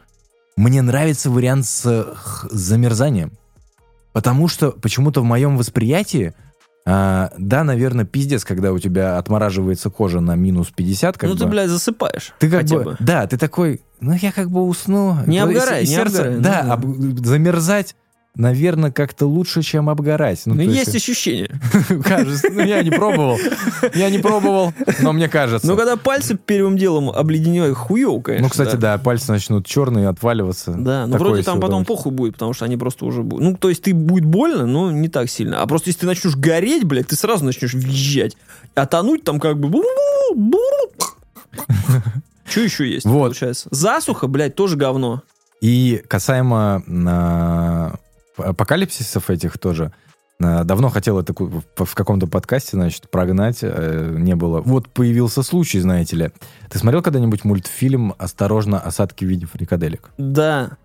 Мне нравится вариант с замерзанием. Потому что почему-то в моем восприятии, а, да, наверное, пиздец, когда у тебя отмораживается кожа на минус 50, как ну, бы. ты, блядь, засыпаешь. Ты как бы, бы. да, ты такой, ну я как бы усну. Не обгорай, и не сердце, обгорай, ну да, да. об- замерзать, наверное, как-то лучше, чем обгорать. Ну, то есть ощущение. кажется, ну я не пробовал, я не пробовал, но мне кажется. Но когда пальцы первым делом обледеневают, хуёво, конечно. ну, кстати, да. пальцы начнут черные отваливаться. Да, ну вроде там потом похуй будет, потому что они просто уже будут. Ну, то есть ты будет больно, но не так сильно. А просто если ты начнешь гореть, блядь, ты сразу начнешь визжать. А тонуть там как бы... Что еще есть, Вот. получается? Засуха, блядь, тоже говно. И касаемо а, апокалипсисов этих тоже, а, давно хотел это ку- в, каком-то подкасте, значит, прогнать, э, не было. Вот появился случай, знаете ли. Ты смотрел когда-нибудь мультфильм «Осторожно, осадки в виде фрикаделек»? Да,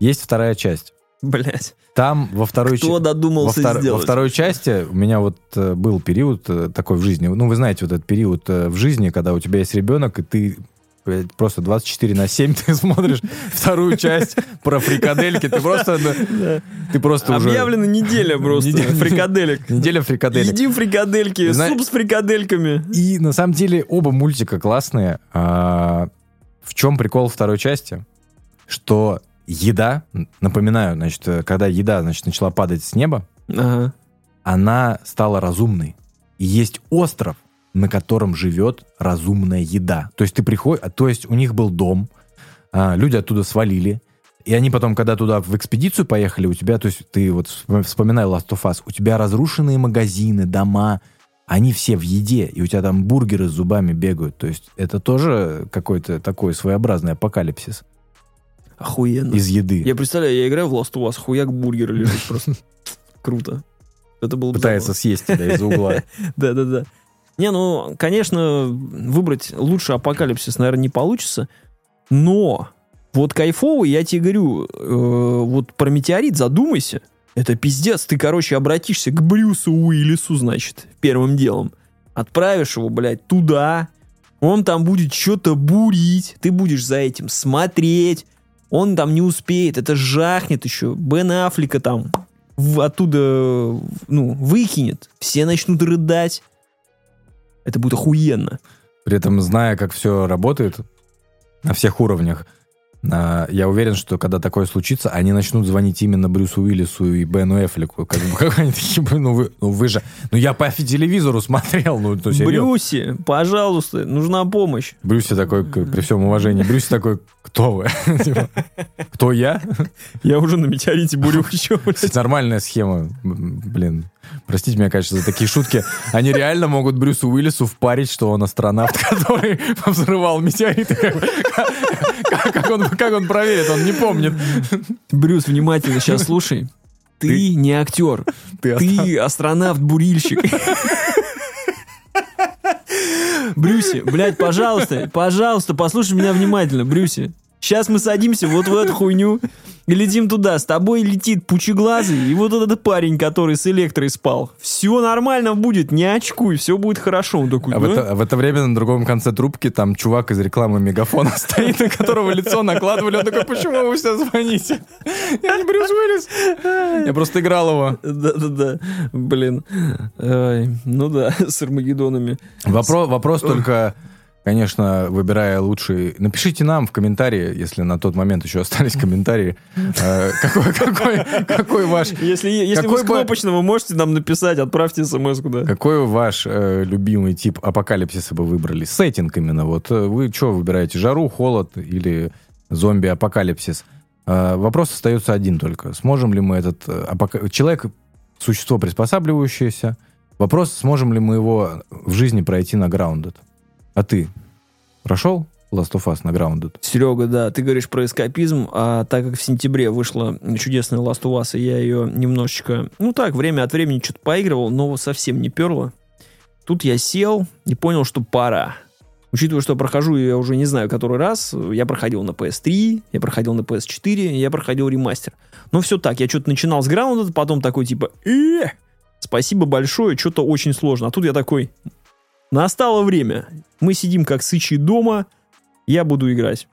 Есть вторая часть. блядь. Там во второй Кто части... Во, додумался втор- во сделать? второй части у меня вот э, был период э, такой в жизни. Ну, вы знаете, вот этот период э, в жизни, когда у тебя есть ребенок, и ты блядь, просто 24 на 7 ты смотришь вторую часть про фрикадельки. Ты просто, ты просто уже... Объявлена неделя просто фрикаделек. Неделя фрикаделек. Иди фрикадельки, суп с фрикадельками. И на самом деле оба мультика классные. А, в чем прикол второй части? Что еда, напоминаю, значит, когда еда, значит, начала падать с неба, Ага. она стала разумной. И есть остров, на котором живет разумная еда. То есть ты приходишь, то есть у них был дом, а, люди оттуда свалили, и они потом, когда туда в экспедицию поехали, у тебя, то есть ты вот вспом- вспоминай Last of Us, у тебя разрушенные магазины, дома, они все в еде, и у тебя там бургеры с зубами бегают. То есть это тоже какой-то такой своеобразный апокалипсис Охуенно. из еды. Я представляю, я играю в Last of Us, хуяк бургер лежит просто. Круто. Это было бы Пытается съесть тебя из угла. Да-да-да. Не, ну, конечно, выбрать лучший апокалипсис, наверное, не получится, но вот кайфовый, я тебе говорю, э, вот про метеорит задумайся. Это пиздец. Ты, короче, обратишься к Брюсу Уиллису, значит, первым делом. Отправишь его, блядь, туда. Он там будет что-то бурить. Ты будешь за этим смотреть. Он там не успеет. Это жахнет еще. Бен Аффлека там в- оттуда, ну, выкинет. Все начнут рыдать. Это будет охуенно. При этом, зная, как все работает на всех уровнях, а, я уверен, что когда такое случится, они начнут звонить именно Брюсу Уиллису и Бену Эффлеку. Как, бы, как они такие, «Блин, ну вы, ну вы же... Ну я по телевизору смотрел, ну, серьезно. Брюси, пожалуйста, нужна помощь. Брюси такой, при всем уважении, Брюси такой, кто вы? Типа, Кто я? Я уже на метеорите бурю блядь. Нормальная схема. Блин, простите меня, конечно, за такие шутки. Они реально могут Брюсу Уиллису впарить, что он астронавт, который взрывал метеориты. Как, как он, как он проверит? Он не помнит. Брюс, внимательно сейчас слушай. Ты, Ты- не актер. Ты Ты астронавт-бурильщик. Брюси, блядь, пожалуйста, пожалуйста, послушай меня внимательно, Брюси. Сейчас мы садимся вот в эту хуйню и летим туда. С тобой летит пучеглазый и вот этот парень, который с электрой спал. Все нормально будет, не очкуй, все будет хорошо. Он такой, А в, «Да?» это, в это время на другом конце трубки там чувак из рекламы Мегафона стоит, на которого лицо накладывали. Он такой, почему вы все звоните? Я не Брюс Уиллис. Я просто играл его. Да-да-да, блин. Ай, ну да, с Армагеддонами. Вопрос, вопрос только, конечно, выбирая лучший... Напишите нам в комментарии, если на тот момент еще остались комментарии, э, какой, ваш... Если, вы с бы- кнопочного, можете нам написать, отправьте смс куда. Какой ваш э, любимый тип апокалипсиса вы выбрали? Сеттинг именно. Вот э, вы что выбираете? Жару, холод или зомби-апокалипсис? Вопрос остается один только. Сможем ли мы этот... Человек — существо приспосабливающееся. Вопрос, сможем ли мы его в жизни пройти на Grounded? А ты прошел Last of Us на Grounded? Серега, да, ты говоришь про эскапизм, а так как в сентябре вышла чудесная Last of Us, и я ее немножечко, ну так, время от времени что-то поигрывал, но совсем не перло. Тут я сел и понял, что пора. Учитывая, что прохожу ее уже не знаю который раз, я проходил на PS3, я проходил на PS4, я проходил ремастер. Но все так, я что-то начинал с Grounded, потом такой типа, э, спасибо большое, что-то очень сложно. А тут я такой, настало время. Мы сидим как сычи дома, я буду играть.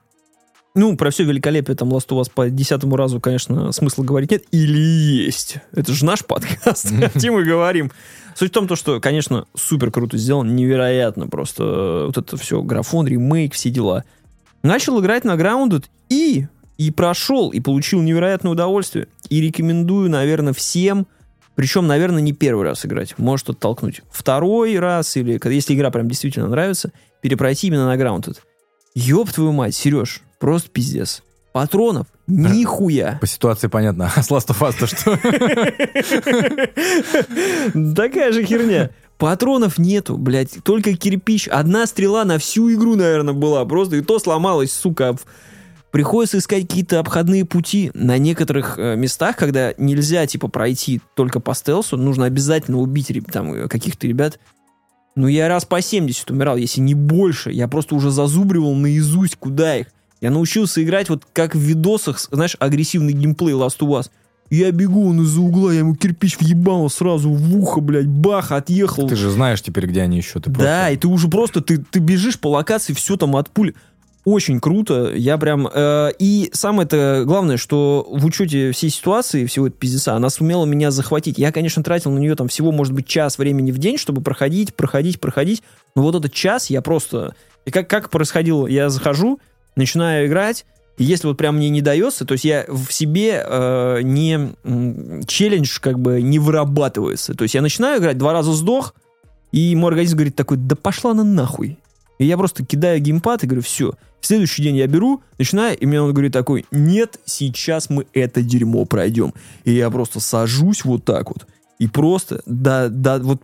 Ну, про все великолепие там Last of Us по десятому разу, конечно, смысла говорить нет. Или есть. Это же наш подкаст, о чем мы говорим. Суть в том, то, что, конечно, супер круто сделано, невероятно просто. э, Вот это все, графон, ремейк, все дела. Начал играть на Grounded и, и прошел, и получил невероятное удовольствие. И рекомендую, наверное, всем, причем, наверное, не первый раз играть, может оттолкнуть. Второй раз, или если игра прям действительно нравится, перепройти именно на Grounded. Ёб твою мать, Сереж, просто пиздец. Патронов нихуя. По ситуации понятно. А с Last of Us-то что? Такая же херня. Патронов нету, блядь, только кирпич. Одна стрела на всю игру, наверное, была. Просто и то сломалась, сука. Приходится искать какие-то обходные пути. На некоторых э, местах, когда нельзя, типа, пройти только по стелсу, нужно обязательно убить там э, каких-то ребят. Ну, я раз по 70 умирал, если не больше. Я просто уже зазубривал наизусть, куда их. Я научился играть вот как в видосах, знаешь, агрессивный геймплей Last of Us. Я бегу, он из-за угла, я ему кирпич въебал сразу в ухо, блядь, бах, отъехал. Ты же знаешь теперь, где они еще. Ты Да, просто- и ты уже просто, ты, ты бежишь по локации, все там от пуль. Очень круто, я прям... э, и самое-то главное, что в учете всей ситуации, всего этого пиздеца, она сумела меня захватить. Я, конечно, тратил на нее там всего, может быть, час времени в день, чтобы проходить, проходить, проходить. Но вот этот час я просто... И как, как происходило? Я захожу, начинаю играть, и если вот прям мне не дается, то есть я в себе э, не... челлендж как бы не вырабатывается. То есть я начинаю играть, два раза сдох, и мой организм говорит такой, да пошла на нахуй. И я просто кидаю геймпад и говорю, все. В следующий день я беру, начинаю, и мне он говорит такой, нет, сейчас мы это дерьмо пройдем. И я просто сажусь вот так вот. И просто до, до, вот,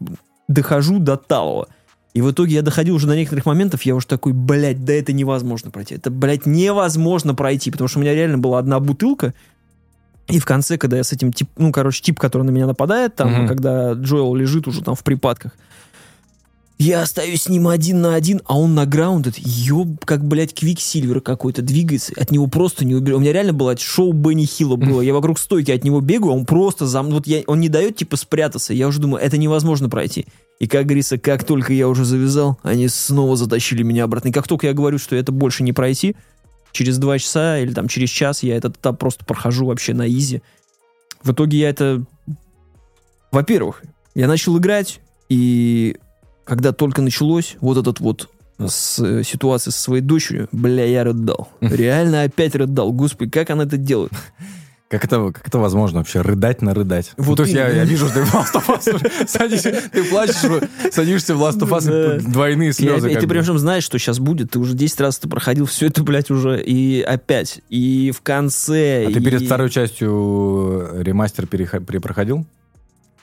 дохожу до талого. И в итоге я доходил уже до некоторых моментов, я уже такой, блядь, да это невозможно пройти. Это, блядь, невозможно пройти, потому что у меня реально была одна бутылка, и в конце, когда я с этим тип, ну, короче, тип, который на меня нападает, там, Мгм. когда Джоэл лежит уже там в припадках, я остаюсь с ним один на один, а он на grounded, ёб, как, блядь, Quicksilver какой-то двигается, от него просто не уберешь. У меня реально было шоу Бенни Хилла было, я вокруг стойки от него бегаю, он просто за вот я, он не дает, типа, спрятаться, я уже думаю, это невозможно пройти. И, как говорится, как только я уже завязал, они снова затащили меня обратно. И как только я говорю, что это больше не пройти, через два часа или там через час я этот этап просто прохожу вообще на изи. В итоге я это... Во-первых, я начал играть, и когда только началось вот этот вот с э, ситуация со своей дочерью, бля, я рыдал. Реально опять рыдал. Господи, как она это делает? Как это, как это возможно вообще, рыдать на рыдать? Вот Вот то есть я, я вижу, что ты в Last of Us садишься, ты плачешь, садишься в Last of Us, Да. и двойные И, слезы. опять- как ты причем знаешь, что сейчас будет. Ты уже 10 раз это проходил, все это, блядь, уже. И опять. И в конце. А ты перед и- второй частью ремастер переха- перепроходил?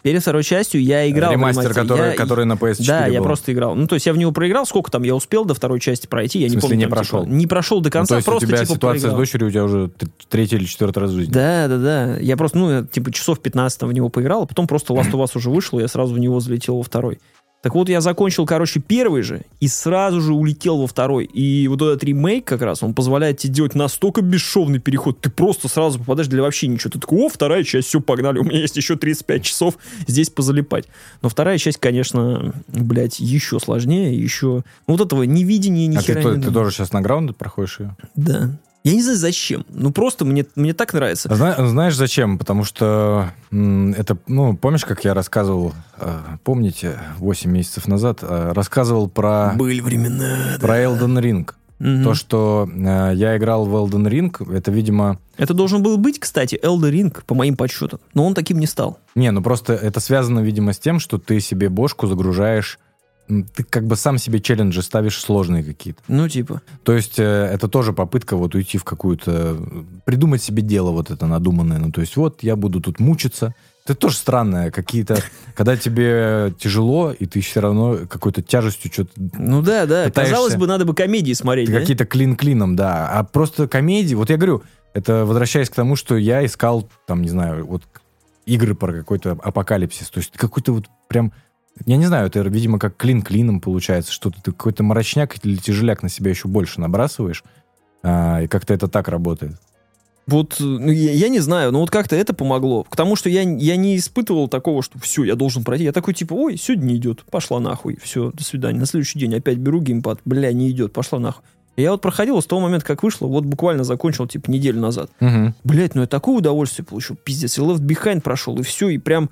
Перед второй частью я играл. в ремастер, который, Я- который на PS4 Да, я был. просто играл. Ну, то есть я в него проиграл. Сколько там я успел до второй части пройти? Я В не смысле, помню. не там, прошел? типа, не прошел до Ну, конца, то есть просто у тебя типа ситуация проиграл. с дочерью у тебя уже третий или четвертый раз в жизни. Да, да, да. Я просто, ну, я, типа, часов 15 в него поиграл, а потом просто Last of Us уже вышел, и я сразу в него залетел во второй. Так вот, я закончил, короче, первый же, и сразу же улетел во второй. И вот этот ремейк как раз, он позволяет тебе делать настолько бесшовный переход. Ты просто сразу попадаешь для вообще ничего. Ты такой, о, вторая часть, все, погнали. У меня есть еще 35 часов здесь позалипать. Но вторая часть, конечно, блядь, еще сложнее, еще... Ну, вот этого невидения ни А ты, хера то- не ты тоже сейчас на граунд проходишь ее? Да. Я не знаю, зачем. Ну, просто мне, мне так нравится. Зна- знаешь зачем? Потому что это, ну, помнишь, как я рассказывал, э, помните, 8 месяцев назад, э, рассказывал про, Были времена. про Elden Ring. Мгм. То, что э, я играл в Elden Ring, это, видимо... Это должен был быть, кстати, Elder Ring, по моим подсчетам. Но он таким не стал. Не, ну просто это связано, видимо, с тем, что ты себе бошку загружаешь, ты как бы сам себе челленджи ставишь сложные какие-то. Ну, типа. То есть э, это тоже попытка вот уйти в какую-то... Придумать себе дело вот это надуманное. Ну, то есть вот я буду тут мучиться. Это тоже странное. Какие-то... Когда тебе тяжело, и ты все равно какой-то тяжестью что-то... Ну да, да. Пытаешься- Казалось бы, надо бы комедии смотреть, Ты да? какие-то клин-клином, да. А просто комедии... Вот я говорю, это возвращаясь к тому, что я искал, там, не знаю, вот игры про какой-то апокалипсис. То есть какой-то вот прям... Я не знаю, это, видимо, как клин клином получается, что-то ты какой-то мрачняк или тяжеляк на себя еще больше набрасываешь, а, и как-то это так работает. Вот, э, ну, я, я не знаю, но вот как-то это помогло. К тому, что я, я не испытывал такого, что все, я должен пройти. Я такой, типа, ой, сегодня не идет, пошла нахуй, все, до свидания. На следующий день опять беру геймпад, бля, не идет, пошла нахуй. И я вот проходил с того момента, как вышло, вот буквально закончил, типа, неделю назад. Блять, ну я такое удовольствие получил, пиздец. И Left Behind прошел, и все, и прям...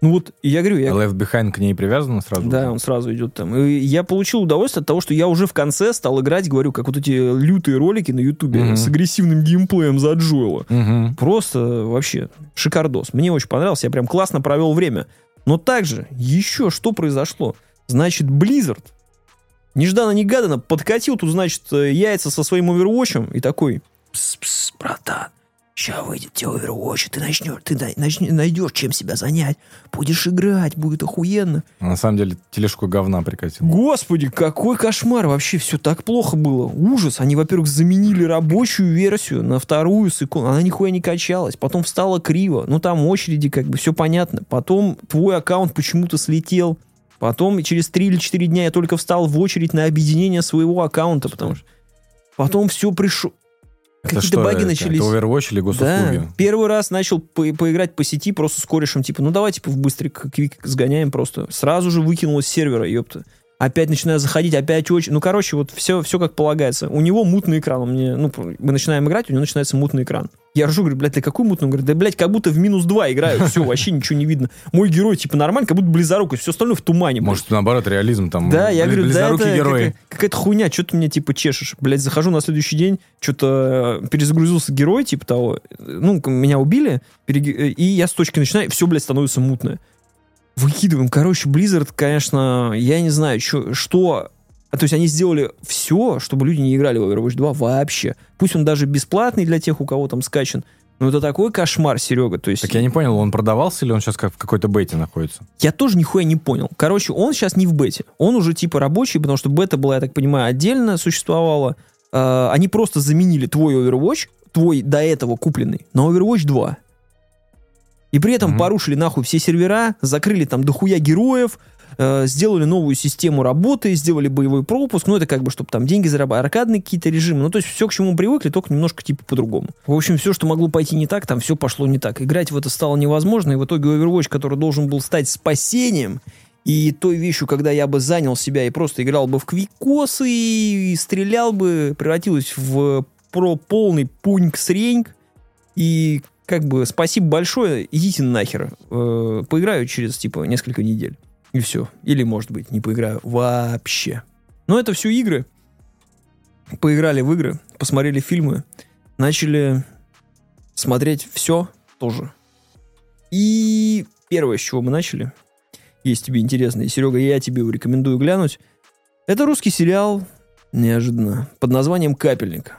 Ну вот, я говорю, я, Left Behind к ней привязана сразу? Да, он сразу идет там. И я получил удовольствие от того, что я уже в конце стал играть, говорю, как вот эти лютые ролики на Ютубе Мгм. с агрессивным геймплеем за Джоэла. Мгм. Просто вообще шикардос. Мне очень понравился, я прям классно провел время. Но также еще что произошло? Значит, Blizzard нежданно-негаданно подкатил тут, значит, э, яйца со своим овервотчем и такой, пс-пс, братан, Сейчас выйдет тебе Overwatch, ты начнешь, ты начнешь, найдешь чем себя занять. Будешь играть, будет охуенно. А На самом деле тележку говна прикатил. Господи, какой кошмар. Вообще все так плохо было. Ужас. Они, во-первых, заменили рабочую версию на вторую с икон. Она нихуя не качалась. Потом встала криво. Ну, там очереди, как бы, все понятно. Потом твой аккаунт почему-то слетел. Потом через 3 или 4 дня я только встал в очередь на объединение своего аккаунта, потому что потом все пришло. Какие-то баги это? начались. Это Overwatch или госуслуги? Да, первый раз начал по- поиграть по сети просто с корешем, типа, ну давай, типа, в быстрик квик сгоняем просто. Сразу же выкинул с сервера, ёпта. Опять начинаю заходить, опять очень... Ну, короче, вот все, все как полагается. У него мутный экран. У меня, ну, мы начинаем играть, у него начинается мутный экран. Я ржу, говорю, блядь, ты какой мутный? Он говорит, да, блядь, как будто в минус 2 играю. Все, вообще ничего не видно. Мой герой, типа, нормально, как будто близорукость. Все остальное в тумане. блядь. Может, наоборот, реализм там. Да, я говорю, да, это близорукий какая- какая-то хуйня, что ты мне, типа, чешешь? Блядь, захожу на следующий день, что-то перезагрузился герой, типа того, ну, меня убили, э, и я с точки начинаю, все, блядь, становится мутное. Выкидываем. Короче, Blizzard, конечно, я не знаю, чё- что... А, То есть они сделали все, чтобы люди не играли в Overwatch 2 вообще. Пусть он даже бесплатный для тех, у кого там скачан, но это такой кошмар, Серега. То есть Так я не понял, он продавался или он сейчас как в какой-то бете находится? я тоже нихуя не понял. Короче, он сейчас не в бете. Он уже типа рабочий, потому что бета была, я так понимаю, отдельно существовала. Э, они просто заменили твой Overwatch, твой до этого купленный, на Overwatch 2. И при этом Мгм. порушили нахуй все сервера, закрыли там дохуя героев, э, сделали новую систему работы, сделали боевой пропуск, ну это как бы, чтобы там деньги зарабатывать, аркадные какие-то режимы, ну то есть все, к чему мы привыкли, только немножко типа по-другому. В общем, все, что могло пойти не так, там все пошло не так. Играть в это стало невозможно, и в итоге Overwatch, который должен был стать спасением, и той вещью, когда я бы занял себя и просто играл бы в квикосы и стрелял бы, превратилась в про полный пуньк-среньк, и как бы спасибо большое, идите нахер. Э, поиграю через, типа, несколько недель. И все. Или, может быть, не поиграю вообще. Но это все игры. Поиграли в игры, посмотрели фильмы, начали смотреть все тоже. И первое, с чего мы начали, есть тебе интересно, и, Серега, я тебе его рекомендую глянуть, это русский сериал, неожиданно, под названием «Капельник».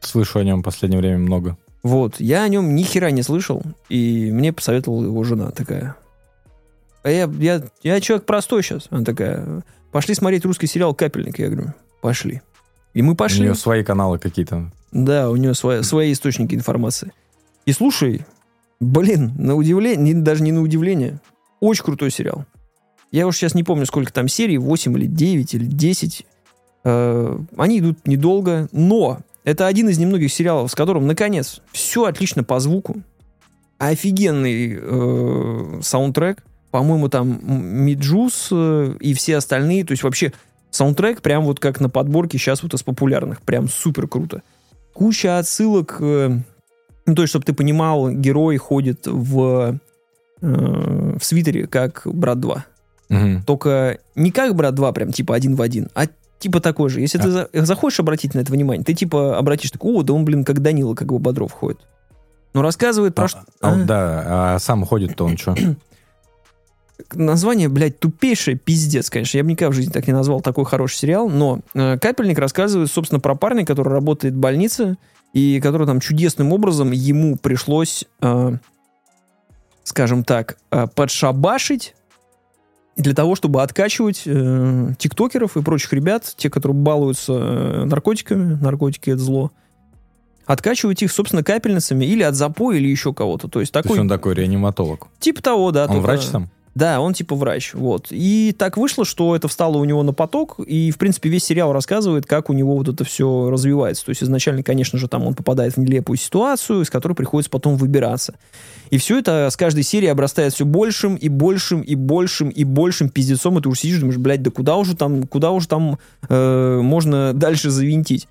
Слышу о нем в последнее время много. Вот, я о нем ни хера не слышал, и мне посоветовала его жена такая. А я, я, я человек простой сейчас. Она такая, пошли смотреть русский сериал «Капельник». Я говорю, пошли. И мы У пошли. нее свои каналы какие-то. Да, у нее свои, свои источники информации. И слушай, блин, на удивление, даже не на удивление, очень крутой сериал. Я уж сейчас не помню, сколько там серий, 8 или 9 или 10. Э, они идут недолго, но это один из немногих сериалов, с которым, наконец, все отлично по звуку. Офигенный э, саундтрек. По-моему, там Миджус э, и все остальные. То есть вообще саундтрек прям вот как на подборке сейчас вот из популярных. Прям супер круто. Куча отсылок. э, ну, то есть, чтобы ты понимал, герой ходит в, э, в свитере, как Брат 2. Мгм. Только не как Брат 2, прям типа один в один, а типа такой же. Если ты за- захочешь обратить на это внимание, ты типа обратишь, так, о, да он, блин, как Данила, как бы Бодров ходит. Но рассказывает про А, что... а А? да, а сам ходит-то он что? Название, блядь, тупейшее, пиздец, конечно. Я бы никогда в жизни так не назвал такой хороший сериал, но э, «Капельник» рассказывает, собственно, про парня, который работает в больнице, и который там чудесным образом ему пришлось, э, скажем так, э, подшабашить для того, чтобы откачивать э, тиктокеров и прочих ребят, те, которые балуются э, наркотиками, наркотики — это зло, откачивать их, собственно, капельницами или от запоя, или еще кого-то. То есть То такой... есть он такой реаниматолог. Типа того, да. Он врач сам? Да, он типа врач, вот. И так вышло, что это встало у него на поток, и, в принципе, весь сериал рассказывает, как у него вот это все развивается. То есть изначально, конечно же, там он попадает в нелепую ситуацию, из которой приходится потом выбираться. И все это с каждой серии обрастает все большим и большим и большим и большим пиздецом, и ты уже сидишь, думаешь, блядь, да куда уже там, куда уже там э, можно дальше завинтить?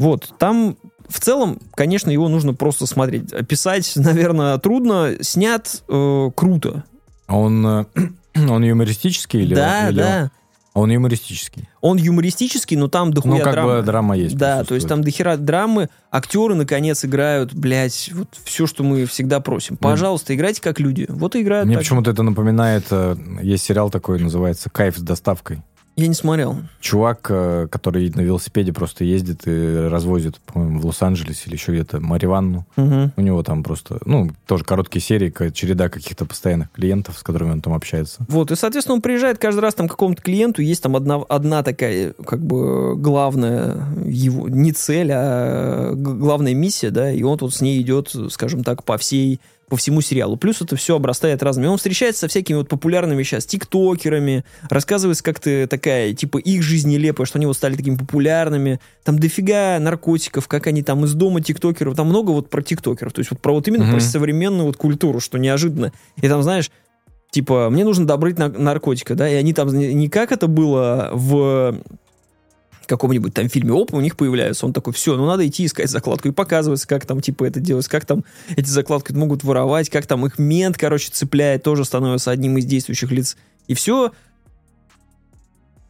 Вот, там в целом, конечно, его нужно просто смотреть. Писать, наверное, трудно, снят э, круто. Он, э, он юмористический или да, или да. он- он юмористический. Он юмористический, но там дохуя Ну, как драмы. бы драма есть. Да, то есть там дохера драмы, актеры, наконец, играют, блядь, вот все, что мы всегда просим. Пожалуйста, играйте как люди. Вот и играют Мне почему-то это напоминает, э, есть сериал такой, называется «Кайф с доставкой». Я не смотрел. Чувак, э, который на велосипеде просто ездит и развозит, по-моему, в Лос-Анджелесе или еще где-то Мариванну. Мгм. У него там просто, ну, тоже короткие серии, череда каких-то постоянных клиентов, с которыми он там общается. Вот, и, соответственно, он приезжает каждый раз там к какому-то клиенту, есть там одна, одна такая, как бы, главная его, не цель, а главная миссия, да, и он вот с ней идет, скажем так, по всей по всему сериалу. Плюс это все обрастает разными. Он встречается со всякими вот популярными сейчас тиктокерами, рассказывается как-то такая, типа, их жизнь нелепая, что они вот стали такими популярными. Там дофига наркотиков, как они там из дома тиктокеров. Там много вот про тиктокеров. То есть вот про вот именно Мгм. про современную вот культуру, что неожиданно. И там, знаешь, типа, мне нужно добрать на- наркотика, да, и они там не как это было в каком-нибудь там фильме ОП у них появляются. Он такой, все, ну надо идти искать закладку. И показывается, как там, типа, это делается, как там эти закладки могут воровать, как там их мент, короче, цепляет, тоже становится одним из действующих лиц. И все,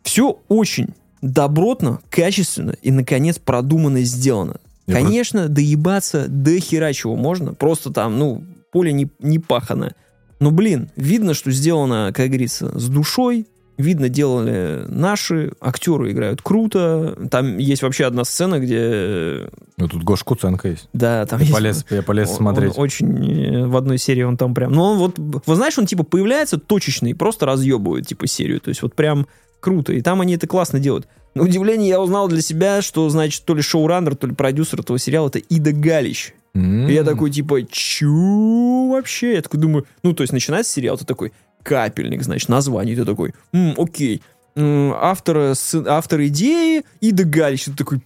все очень добротно, качественно и, наконец, продуманно сделано. Я Конечно, доебаться до хера чего можно. Просто там, ну, поле не, не пахано. Но, блин, видно, что сделано, как говорится, с душой. Видно, делали наши. Актеры играют круто. Там есть вообще одна сцена, где... э, Ну, тут Гош Куценко есть. Да, там Я есть... полез, я полез он- смотреть. он очень э, в одной серии он там прям. Ну, он вот, вот знаешь, он типа появляется точечно и просто разъебывает типа серию. То есть вот прям круто. И там они это классно делают. На удивление я узнал для себя, что, значит, то ли шоураннер, то ли продюсер этого сериала это Ида Галич. М. И я такой, типа, чё вообще? Я такой думаю, ну, то есть начинается сериал, ты такой, капельник, значит, название, ты такой, «М, окей. М, Автор, сы- автор идеи Ида Галич. Ты такой,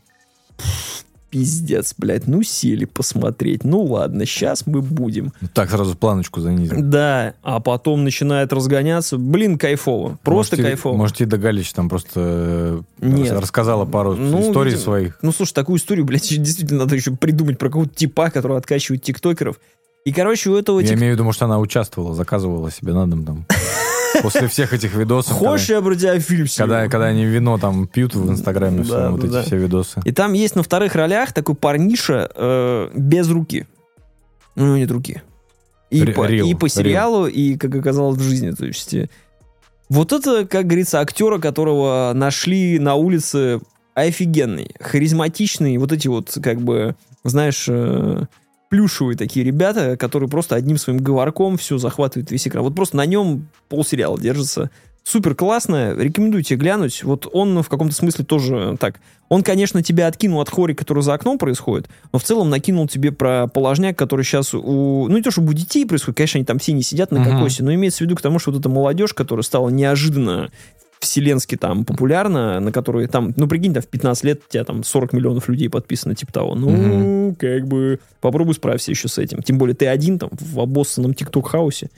«Пф, пиздец, блядь, ну сели посмотреть. Ну ладно, сейчас мы будем. Так сразу планочку занизил. Да, а потом начинает разгоняться. Блин, кайфово. Просто Может, и- кайфово. Может, и Галич там просто э, Нет. рассказала пару Ну, историй видимо. своих. Ну, слушай, такую историю, блядь, действительно надо еще придумать про какого-то типа, который откачивает тиктокеров. И, короче, у этого Я тик- имею в виду, может, она участвовала, заказывала себе на дом там. После всех этих видосов. Хочешь, когда- я про тебя фильм Когда, сниму? когда они вино там пьют в Инстаграме, все, Да, вот да, эти да. все видосы. И там есть на вторых ролях такой парниша э, без руки. Ну, у него нет руки. И, Ре- по, рил, и по рил. сериалу, и, как оказалось, в жизни. То есть, э, вот это, как говорится, актера, которого нашли на улице офигенный, харизматичный, вот эти вот, как бы, знаешь, э, плюшевые такие ребята, которые просто одним своим говорком все захватывают весь экран. Вот просто на нем полсериала держится. Супер классно, рекомендую тебе глянуть. Вот он в каком-то смысле тоже так. Он, конечно, тебя откинул от хори, который за окном происходит, но в целом накинул тебе про положняк, который сейчас у... Ну, не то, чтобы у детей происходит, конечно, они там все не сидят на кокосе, но имеется в виду к тому, что вот эта молодежь, которая стала неожиданно вселенски там популярна, на которой там, ну, прикинь, там в 15 лет у тебя там 40 миллионов людей подписано, типа того. Ну, как бы, попробуй справься еще с этим. Тем более ты один там в обоссанном тикток-хаусе.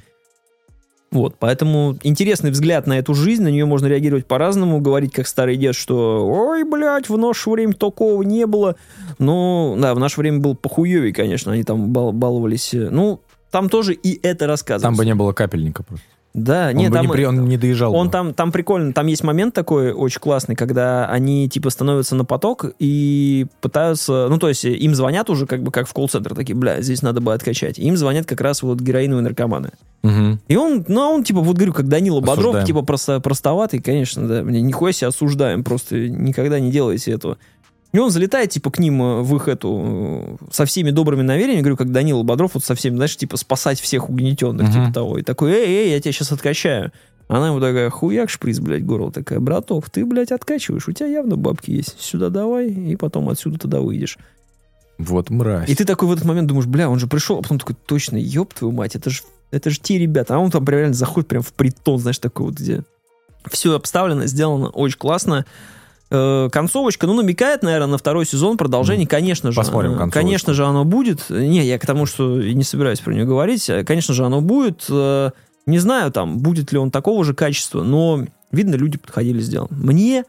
Вот, поэтому интересный взгляд на эту жизнь, на нее можно реагировать по-разному, говорить как старый дед, что ой, блядь, в наше время такого не было. Ну, да, в наше время был похуевей, конечно, они там бал- баловались. Ну, там тоже и это рассказывается. Там бы не было капельника просто. Да, Он, нет, там... не, он не доезжал Он бы. там, там прикольно, там есть момент такой очень классный, когда они типа становятся на поток и пытаются, ну то есть им звонят уже как бы как в колл-центр, такие, бля, здесь надо бы откачать. Им звонят как раз вот героиновые наркоманы. Мгм. И он, ну а он типа, вот говорю, как Данила Бодров, Осуждаем. типа просто, простоватый, конечно, да, мне нихуя себе осуждаем, просто никогда не делайте этого. И он залетает, типа, к ним э, в их эту, э, со всеми добрыми намерениями, говорю, как Данила Бодров, вот со всеми, знаешь, типа, спасать всех угнетенных, Мгм. типа того. И такой, эй, эй, я тебя сейчас откачаю. Она ему такая, хуяк, шприц, блядь, горло такая, браток, ты, блядь, откачиваешь, у тебя явно бабки есть, сюда давай, и потом отсюда туда выйдешь. Вот мразь. И ты такой в этот момент думаешь, бля, он же пришел, а потом такой, точно, ёб твою мать, это же это же те ребята. А он там прям реально заходит прям в притон, знаешь, такой вот, где все обставлено, сделано очень классно. Э, концовочка, ну, намекает, наверное, на второй сезон продолжение, конечно же. Посмотрим э, концовочку. Конечно же, оно будет. Не, я к тому, что не собираюсь про него говорить. Э, Конечно же, оно будет. Э, Не знаю, там, будет ли он такого же качества, но, видно, люди подходили сделан. Мне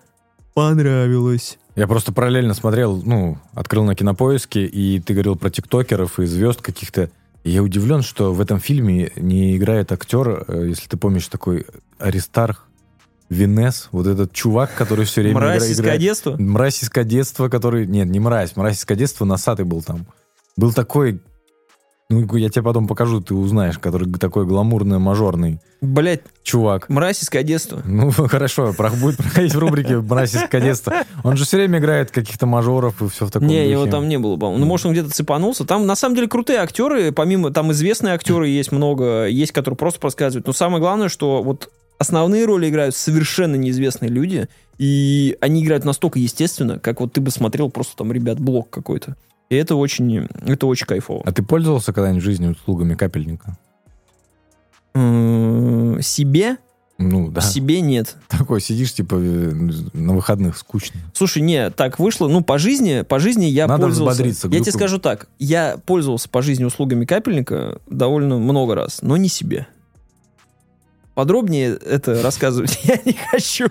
понравилось. Я просто параллельно смотрел, ну, открыл на кинопоиске, и ты говорил про тиктокеров и звезд каких-то. И я удивлен, что в этом фильме не играет актер, если ты помнишь, такой Аристарх Винес, вот этот чувак, который все время Мразь игра- из играет. кадетства. Мразь из кадетства, который... Нет, не мразь, мразь из кадетства носатый был там. Был такой... Ну, я тебе потом покажу, ты узнаешь, который такой гламурный, мажорный Блять, чувак. мразь из кадетства. Ну, хорошо, будет проходить в рубрике «Мразь из кадетства». Он же все время играет каких-то мажоров и все в таком Не, духе. его там не было, по-моему. Ну, может, он где-то цепанулся. Там, на самом деле, крутые актеры. Помимо, там известные актеры есть много. Есть, которые просто подсказывают. Но самое главное, что вот основные роли играют совершенно неизвестные люди. И они играют настолько естественно, как вот ты бы смотрел просто там, ребят, блок какой-то. И это очень, это очень кайфово. А ты пользовался когда-нибудь в жизни услугами капельника? Себе? Ну, да. Себе нет. Такой сидишь, типа, э, на выходных скучно. Слушай, не, так вышло. Ну, по жизни, по жизни я Надо пользовался. взбодриться, Я тебе скажу так. Я пользовался по жизни услугами капельника довольно много раз, но не себе. Подробнее это рассказывать я не хочу.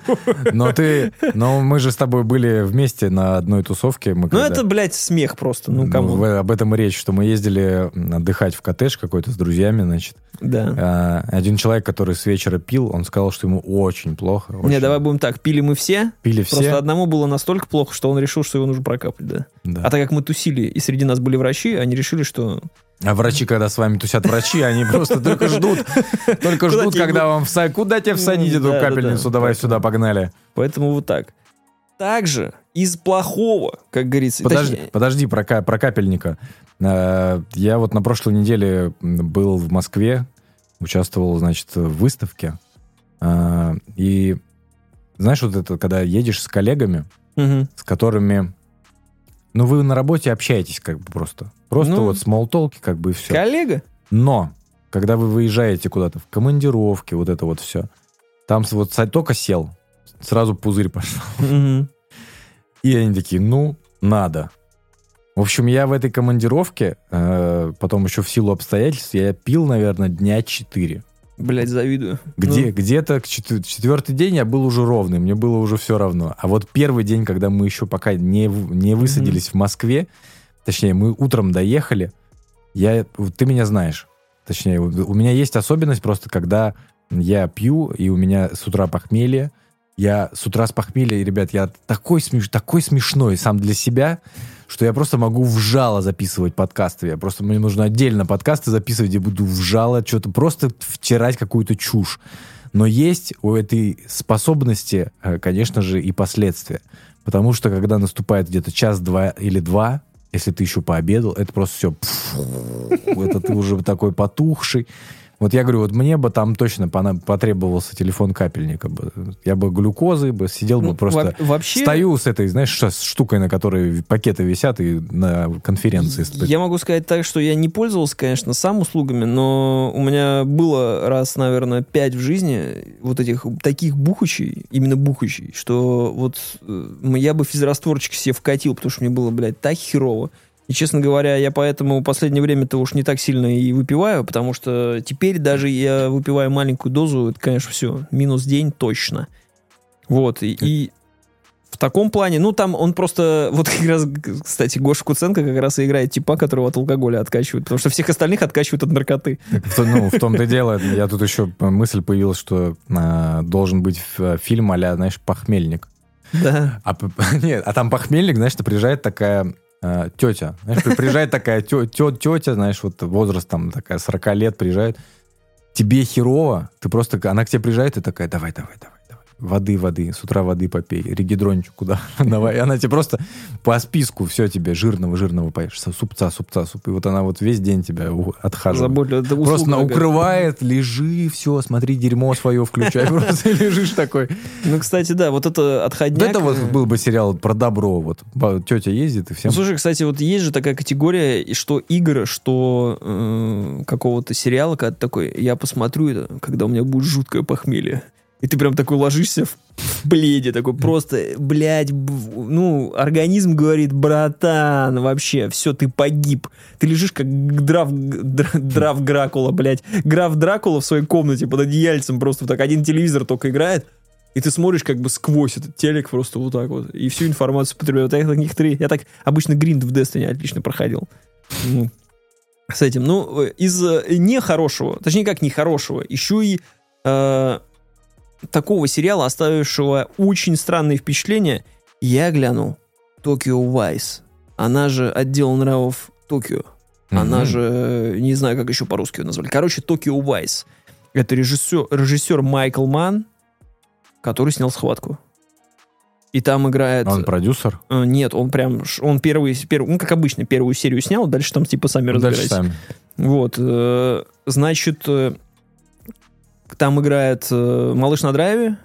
Но ты... Но мы же с тобой были вместе на одной тусовке. Мы Ну, когда- это, блядь, смех просто. Ну, Ну, кому? в- об этом и речь, что мы ездили отдыхать в коттедж какой-то с друзьями, значит. Да. А, Один человек, который с вечера пил, он сказал, что ему очень плохо. Не, очень. давай будем так. Пили мы все. Пили Просто все. одному было настолько плохо, что он решил, что его нужно прокапать, да. Да. А так как мы тусили, и среди нас были врачи, они решили, что... А врачи, когда с вами тусят врачи, они просто только ждут, только ждут, когда вам всадить. Куда тебе всадить Ну, эту капельницу? да. Давай сюда, погнали. Поэтому вот так. Также из плохого, как говорится... Подожди, точнее, подожди про, про капельника. Э, Я вот на прошлой неделе был в Москве, участвовал, значит, в выставке. Э, И знаешь, вот это, когда едешь с коллегами, мгм. с которыми, ну, вы на работе общаетесь как бы просто. Просто Ну, вот смолтолки как бы и все. Коллега? Но, когда вы выезжаете куда-то в командировке, вот это вот все, там вот только сел, сразу пузырь пошел. Мгм. И они такие, ну, надо. В общем, я в этой командировке, э, потом еще в силу обстоятельств, я пил, наверное, дня четыре. Блять, завидую. Где, Ну, Где-то к четвер- четвертый день я был уже ровный, мне было уже все равно. А вот первый день, когда мы еще пока не, не высадились в Москве, точнее, мы утром доехали, я, ты меня знаешь. Точнее, у меня есть особенность просто, когда я пью, и у меня с утра похмелье, я с утра с похмелья, и, ребят, я такой, смеш, такой смешной сам для себя, что я просто могу в жало записывать подкасты. Я просто, мне нужно отдельно подкасты записывать, где буду в жало что-то, просто втирать какую-то чушь. Но есть у этой способности, э, конечно же, и последствия. Потому что, когда наступает где-то час-два или два, если ты еще пообедал, это просто все... Это ты уже такой потухший. Вот я говорю, вот мне бы там точно потребовался телефон капельника. бы. Я бы глюкозы бы сидел бы ну, просто... во- вообще, Стою с этой, знаешь, с штукой, на которой пакеты висят и на конференции. я могу сказать так, что я не пользовался, конечно, сам услугами, но у меня было раз, наверное, пять в жизни вот этих таких бухучей, именно бухучей, что вот э, я бы физрастворчик себе вкатил, потому что мне было, блядь, так херово. И, честно говоря, я поэтому в последнее время-то уж не так сильно и выпиваю, потому что теперь даже я выпиваю маленькую дозу, это, конечно, все, минус день точно. Вот, и, и в таком плане, ну, там он просто, вот как раз, кстати, Гоша Куценко как раз и играет типа, которого от алкоголя откачивают, потому что всех остальных откачивают от наркоты. То- Ну, в том-то и дело. Я тут еще мысль появилась, что а, должен быть ф- фильм а знаешь, «Похмельник». Да. А, нет, а там похмельник, знаешь, приезжает такая э, тетя. Знаешь, при- приезжает такая тё- тетя, знаешь, вот возраст там такая 40 лет приезжает. Тебе херово, ты просто, она к тебе приезжает и такая, давай, давай, давай. Воды, воды, с утра воды попей, регидрончик куда, давай. И она тебе просто по списку все тебе жирного, жирного поешь, супца, супца, суп. И вот она вот весь день тебя отхаживает. Это Просто на какая-то. укрывает, лежи, все, смотри, дерьмо свое включай. Просто лежишь такой. Ну, кстати, да, вот это Вот отходняк. это вот э, был бы сериал про добро. Вот тетя ездит и всем... Ну, слушай, кстати, вот есть же такая категория, что игр, что э, какого-то сериала, когда такой, я посмотрю это, когда у меня будет жуткое похмелье. И ты прям такой ложишься в, в бледе, такой просто, блядь, ну, организм говорит, братан, вообще, все, ты погиб. Ты лежишь как др- драв Дракула, блядь. Граф Дракула в своей комнате под одеяльцем просто так один телевизор только играет, и ты смотришь как бы сквозь этот телек просто вот так вот. И всю информацию потребляю. Вот я таких три. Я так обычно гринд в Destiny отлично проходил. Ну, с этим. Ну, э, из э, нехорошего, точнее как нехорошего, еще и э, такого сериала, оставившего очень странные впечатления, я глянул Токио Вайс. Она же отдел нравов Токио. Она Мгм. же, э, не знаю, как еще по-русски ее назвали. Короче, Токио Вайс. Это режиссер, режиссер Майкл Ман, который снял «Схватку». И там играет... Он продюсер? э, Нет, он прям... Он первый, первый... Ну, как обычно, первую серию снял, дальше там типа сами Ну, Дальше сами. Вот. э, Значит, там играет э, малыш на драйве.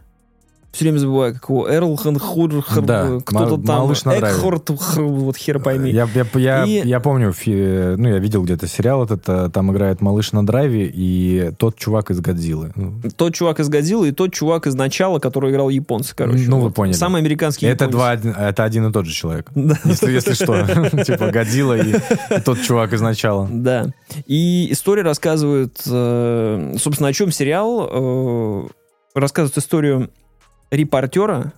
Все время забываю, как его. Эрл Хан Хур, Хр- Да, кто-то ма- там. Экхорт, вот хер пойми. Я, я, я, И- я помню, фи- ну, я видел где-то сериал этот, а, там играет малыш на драйве и тот чувак из Годзиллы. Ну, Тот чувак из Годзиллы и тот чувак из начала, который играл японца, короче. Ну, вы поняли. Самый американский Это, японец. два, это один и тот же человек. Если, если что. Типа Годзилла и, тот чувак из начала. Да. И история рассказывает, э, собственно, о чем сериал. э, рассказывает историю репортера,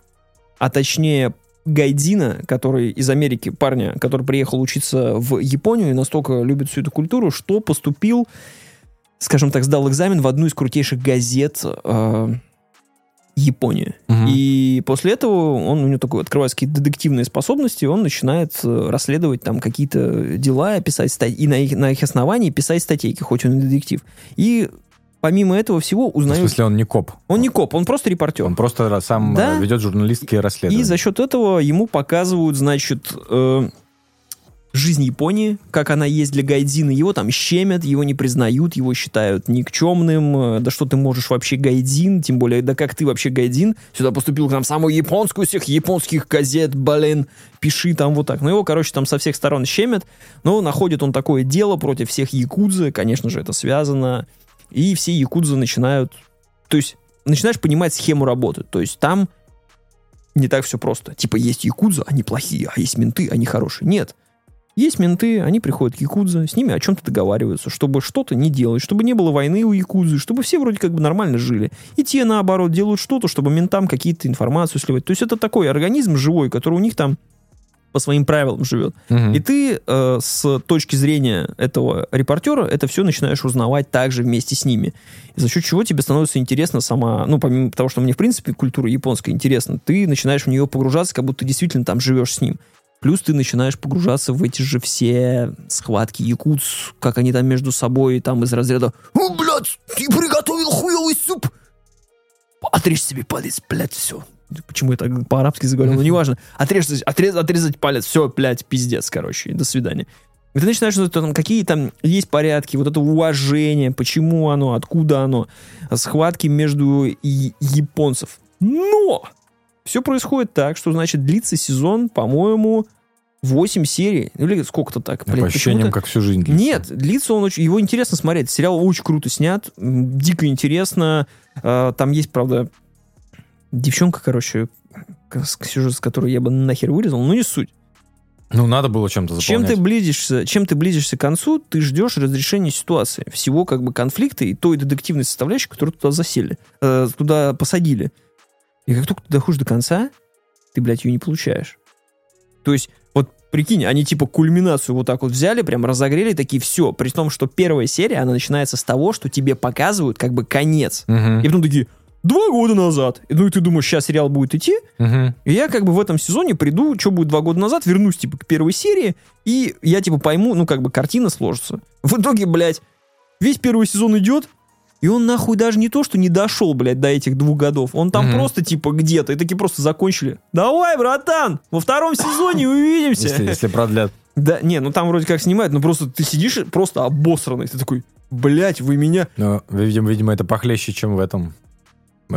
а точнее гайдина, который из Америки, парня, который приехал учиться в Японию и настолько любит всю эту культуру, что поступил, скажем так, сдал экзамен в одну из крутейших газет э, Японии. Мгм. И после этого он, у него такой открываются какие-то детективные способности, он начинает э, расследовать там какие-то дела, писать статьи, и на их, на их основании писать статейки, хоть он и детектив. И помимо этого всего В узнают... смысле, он не коп. Он не коп, он просто репортер. Он просто сам Да. э, ведет журналистские расследования. И за счет этого ему показывают, значит, э, жизнь Японии, как она есть для Гайдзина. Его там щемят, его не признают, его считают никчемным. Э, Да что ты можешь вообще Гайдзин? Тем более, да как ты вообще Гайдзин? Сюда поступил к нам самую японскую всех японских газет, блин. Пиши там вот так. Ну, его, короче, там со всех сторон щемят. Но находит он такое дело против всех якудзы. Конечно же, это связано. И все якудзы начинают... То есть, начинаешь понимать схему работы. То есть, там не так все просто. Типа, есть якудза, они плохие, а есть менты, они хорошие. Нет. Есть менты, они приходят к якудзе, с ними о чем-то договариваются, чтобы что-то не делать, чтобы не было войны у якудзы, чтобы все вроде как бы нормально жили. И те, наоборот, делают что-то, чтобы ментам какие-то информацию сливать. То есть это такой организм живой, который у них там по своим правилам живет. Мгм. И ты э, с точки зрения этого репортера это все начинаешь узнавать также вместе с ними. И за счет чего тебе становится интересно сама, ну, помимо того, что мне, в принципе, культура японская интересна, ты начинаешь в нее погружаться, как будто действительно там живешь с ним. Плюс ты начинаешь погружаться в эти же все схватки якутс, как они там между собой, там из разряда «О, блядь, ты приготовил хуевый суп! Отрежь себе палец, блядь, все. Почему я так по-арабски заговорил? Ну, неважно. Отрезать, отрез- отрезать палец, все, блядь, пиздец, короче, до свидания. И ты начинаешь, что там, какие там есть порядки, вот это уважение, почему оно, откуда оно, схватки между и- японцев. Но! Все происходит так, что, значит, длится сезон, по-моему, 8 серий. Ну, Или сколько-то так. По Блин, ощущениям, почему-то- как всю жизнь. длится. нет, длится он очень... Его интересно смотреть. Сериал очень круто снят, дико интересно. Э, Там есть, правда, девчонка, короче, сюжет, с которой я бы нахер вырезал, но не суть. Ну, надо было чем-то Чем заполнять. ты близишься, чем ты близишься к концу, ты ждешь разрешения ситуации, всего как бы конфликта и той детективной составляющей, которую туда засели, э, туда посадили. И как только ты доходишь до конца, ты, блядь, ее не получаешь. То есть, вот прикинь, они типа кульминацию вот так вот взяли, прям разогрели, такие, все. При том, что первая серия, она начинается с того, что тебе показывают как бы конец. Мгм. И потом такие, два года назад. Ну и ты думаешь, сейчас сериал будет идти, Мгм. и я как бы в этом сезоне приду, что будет два года назад, вернусь типа к первой серии, и я типа пойму, ну как бы картина сложится. В итоге, блядь, весь первый сезон идет, и он нахуй даже не то, что не дошел, блядь, до этих двух годов. Он там Мгм. просто типа где-то, и такие просто закончили. Давай, братан, во втором сезоне увидимся. Если, если продлят. Да, не, ну там вроде как снимают, но просто ты сидишь просто обосранный. Ты такой, блядь, вы меня... Но, видимо, видимо, это похлеще, чем в этом.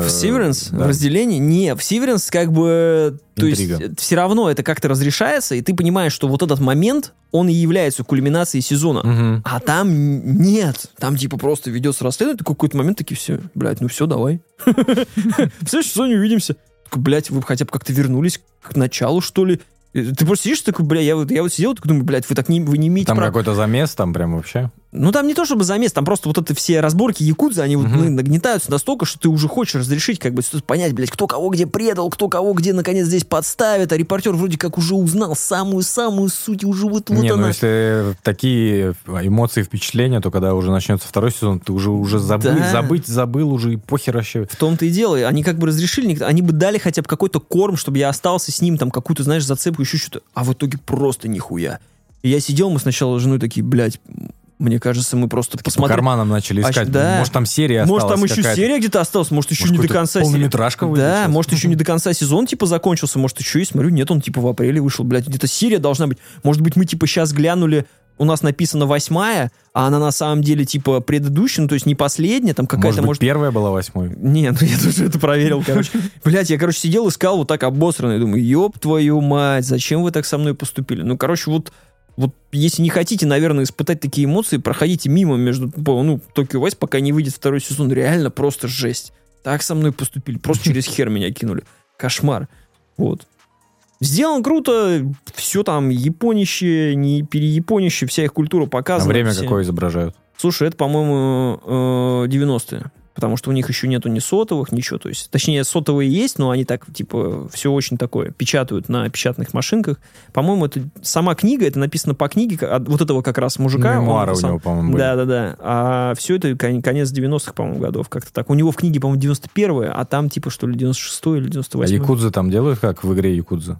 В Э, Северенс? да. В разделении? Не, в Северенс как бы... То Интрига. есть все равно это как-то разрешается, и ты понимаешь, что вот этот момент, он и является кулминацией сезона. Мгм. А там нет. Там типа просто ведется расследование, такой какой-то момент такие все, блядь, ну все, давай. В следующем сезоне увидимся. Блядь, вы хотя бы как-то вернулись к началу, что ли? И Ты просто сидишь такой, бля, я вот, я вот сидел, такой думаю, блядь, вы так не, вы не имеете Там права. какой-то замес, там прям вообще. Ну, там не то чтобы замес, там просто вот это все разборки якудзы, они вот ну, нагнетаются настолько, что ты уже хочешь разрешить, как бы, понять, блядь, кто кого где предал, кто кого где, наконец, здесь подставит, а репортер вроде как уже узнал самую-самую суть, уже вот, вот не, ну она. если такие эмоции, впечатления, то когда уже начнется второй сезон, ты уже, уже забыл, Да. забыть забыл уже и похер вообще. В том-то и дело, они как бы разрешили, они бы дали хотя бы какой-то корм, чтобы я остался с ним, там, какую-то, знаешь, зацепку, еще что-то, а в итоге просто нихуя. И я сидел, мы сначала с женой такие, блядь, мне кажется, мы просто По посмотрели. карманам начали А, искать. да. Может, там серия Может, там осталась еще какая-то. серия где-то осталась, может, еще Может, не до конца. полнометражка Да, сейчас. может, еще не до конца сезон, типа, закончился, может, еще и смотрю, нет, он, типа, в апреле вышел, блядь, где-то серия должна быть. Может быть, мы, типа, сейчас глянули, у нас написано восьмая, а она на самом деле, типа, предыдущая, ну, то есть не последняя, там какая-то, Может быть, может... первая была восьмой. Нет, ну я тоже это проверил, короче. Блять, я, короче, сидел, искал вот так обосранный, думаю, ёб твою мать, зачем вы так со мной поступили? Ну, короче, вот, вот если не хотите, наверное, испытать такие эмоции, проходите мимо между, ну, Токио Вайс, пока не выйдет второй сезон. Реально просто жесть. Так со мной поступили, просто через хер меня кинули. Кошмар. Вот. Сделан круто, все там японище, не переяпонище, вся их культура А показана. время все- какое изображают? Слушай, это, по-моему, э, 90-е. Потому что у них еще нету ни сотовых, ничего. То есть, точнее, сотовые есть, но они так, типа, все очень такое, печатают на печатных машинках. По-моему, это сама книга, это написано по книге от вот этого как раз мужика. он Мемуары у сам- него, по-моему, были. Да, да, да. А все это кон- конец 90-х, по-моему, годов как-то так. У него в книге, по-моему, 91-е, а там, типа, что ли, 96-й или А 98-й. якудзы там делают, как в игре якудза?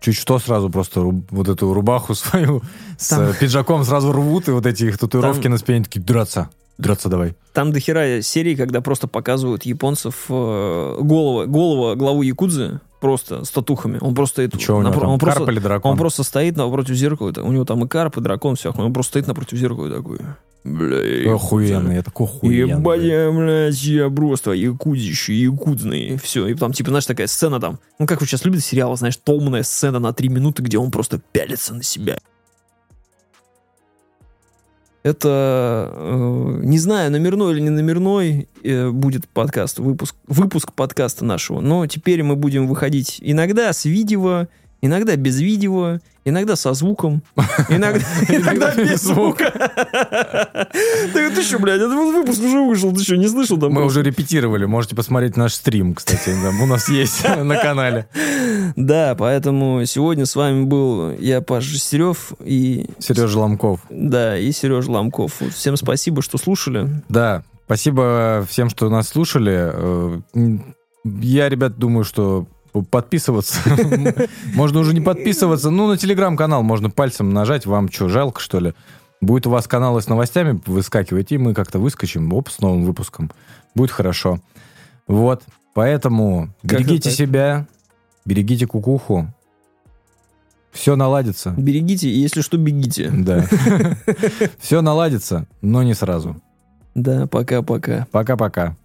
Чуть что сразу просто руб- вот эту рубаху свою с Там- э, пиджаком сразу рвут, и вот эти их татуировки Там- на спине такие, драться, драться давай. Там до хера серий, когда просто показывают японцев э, голову, голову главу Якудзы просто с татухами. Он просто это... Че у него напро- там, он просто, карп или дракон? он просто стоит напротив зеркала. У него там и карп, и дракон, все. Он просто стоит напротив зеркала такой... Бля, Охуенный, я такой охуенный. Ебать, блядь, я просто якудище, якудзный. Все, и там, типа, знаешь, такая сцена там. Ну, как вы сейчас любите сериалы, знаешь, томная сцена на три минуты, где он просто пялится на себя. Это, э, не знаю, номерной или не номерной э, будет подкаст, выпуск, выпуск подкаста нашего. Но теперь мы будем выходить иногда с видео, иногда без видео, иногда со звуком, иногда, иногда без звука. Так ты что, блядь, этот выпуск уже вышел, ты что, не слышал там? Мы уже репетировали, можете посмотреть наш стрим, кстати, у нас есть на канале. Да, поэтому сегодня с вами был я, Паш Жестерев, и... Сережа Ломков. Да, и Сережа Ломков. Всем спасибо, что слушали. Да, спасибо всем, что нас слушали. Э, Я, ребят, думаю, что подписываться. Можно уже не подписываться. Ну, на телеграм-канал можно пальцем нажать. Вам что, жалко, что ли? Будет у вас каналы с новостями выскакивать, и мы как-то выскочим, оп, с новым выпуском. Будет хорошо. Вот. Поэтому берегите себя, берегите кукуху. Все наладится. Берегите, и если что, бегите. Да. Все наладится, но не сразу. Да, пока-пока. Пока-пока.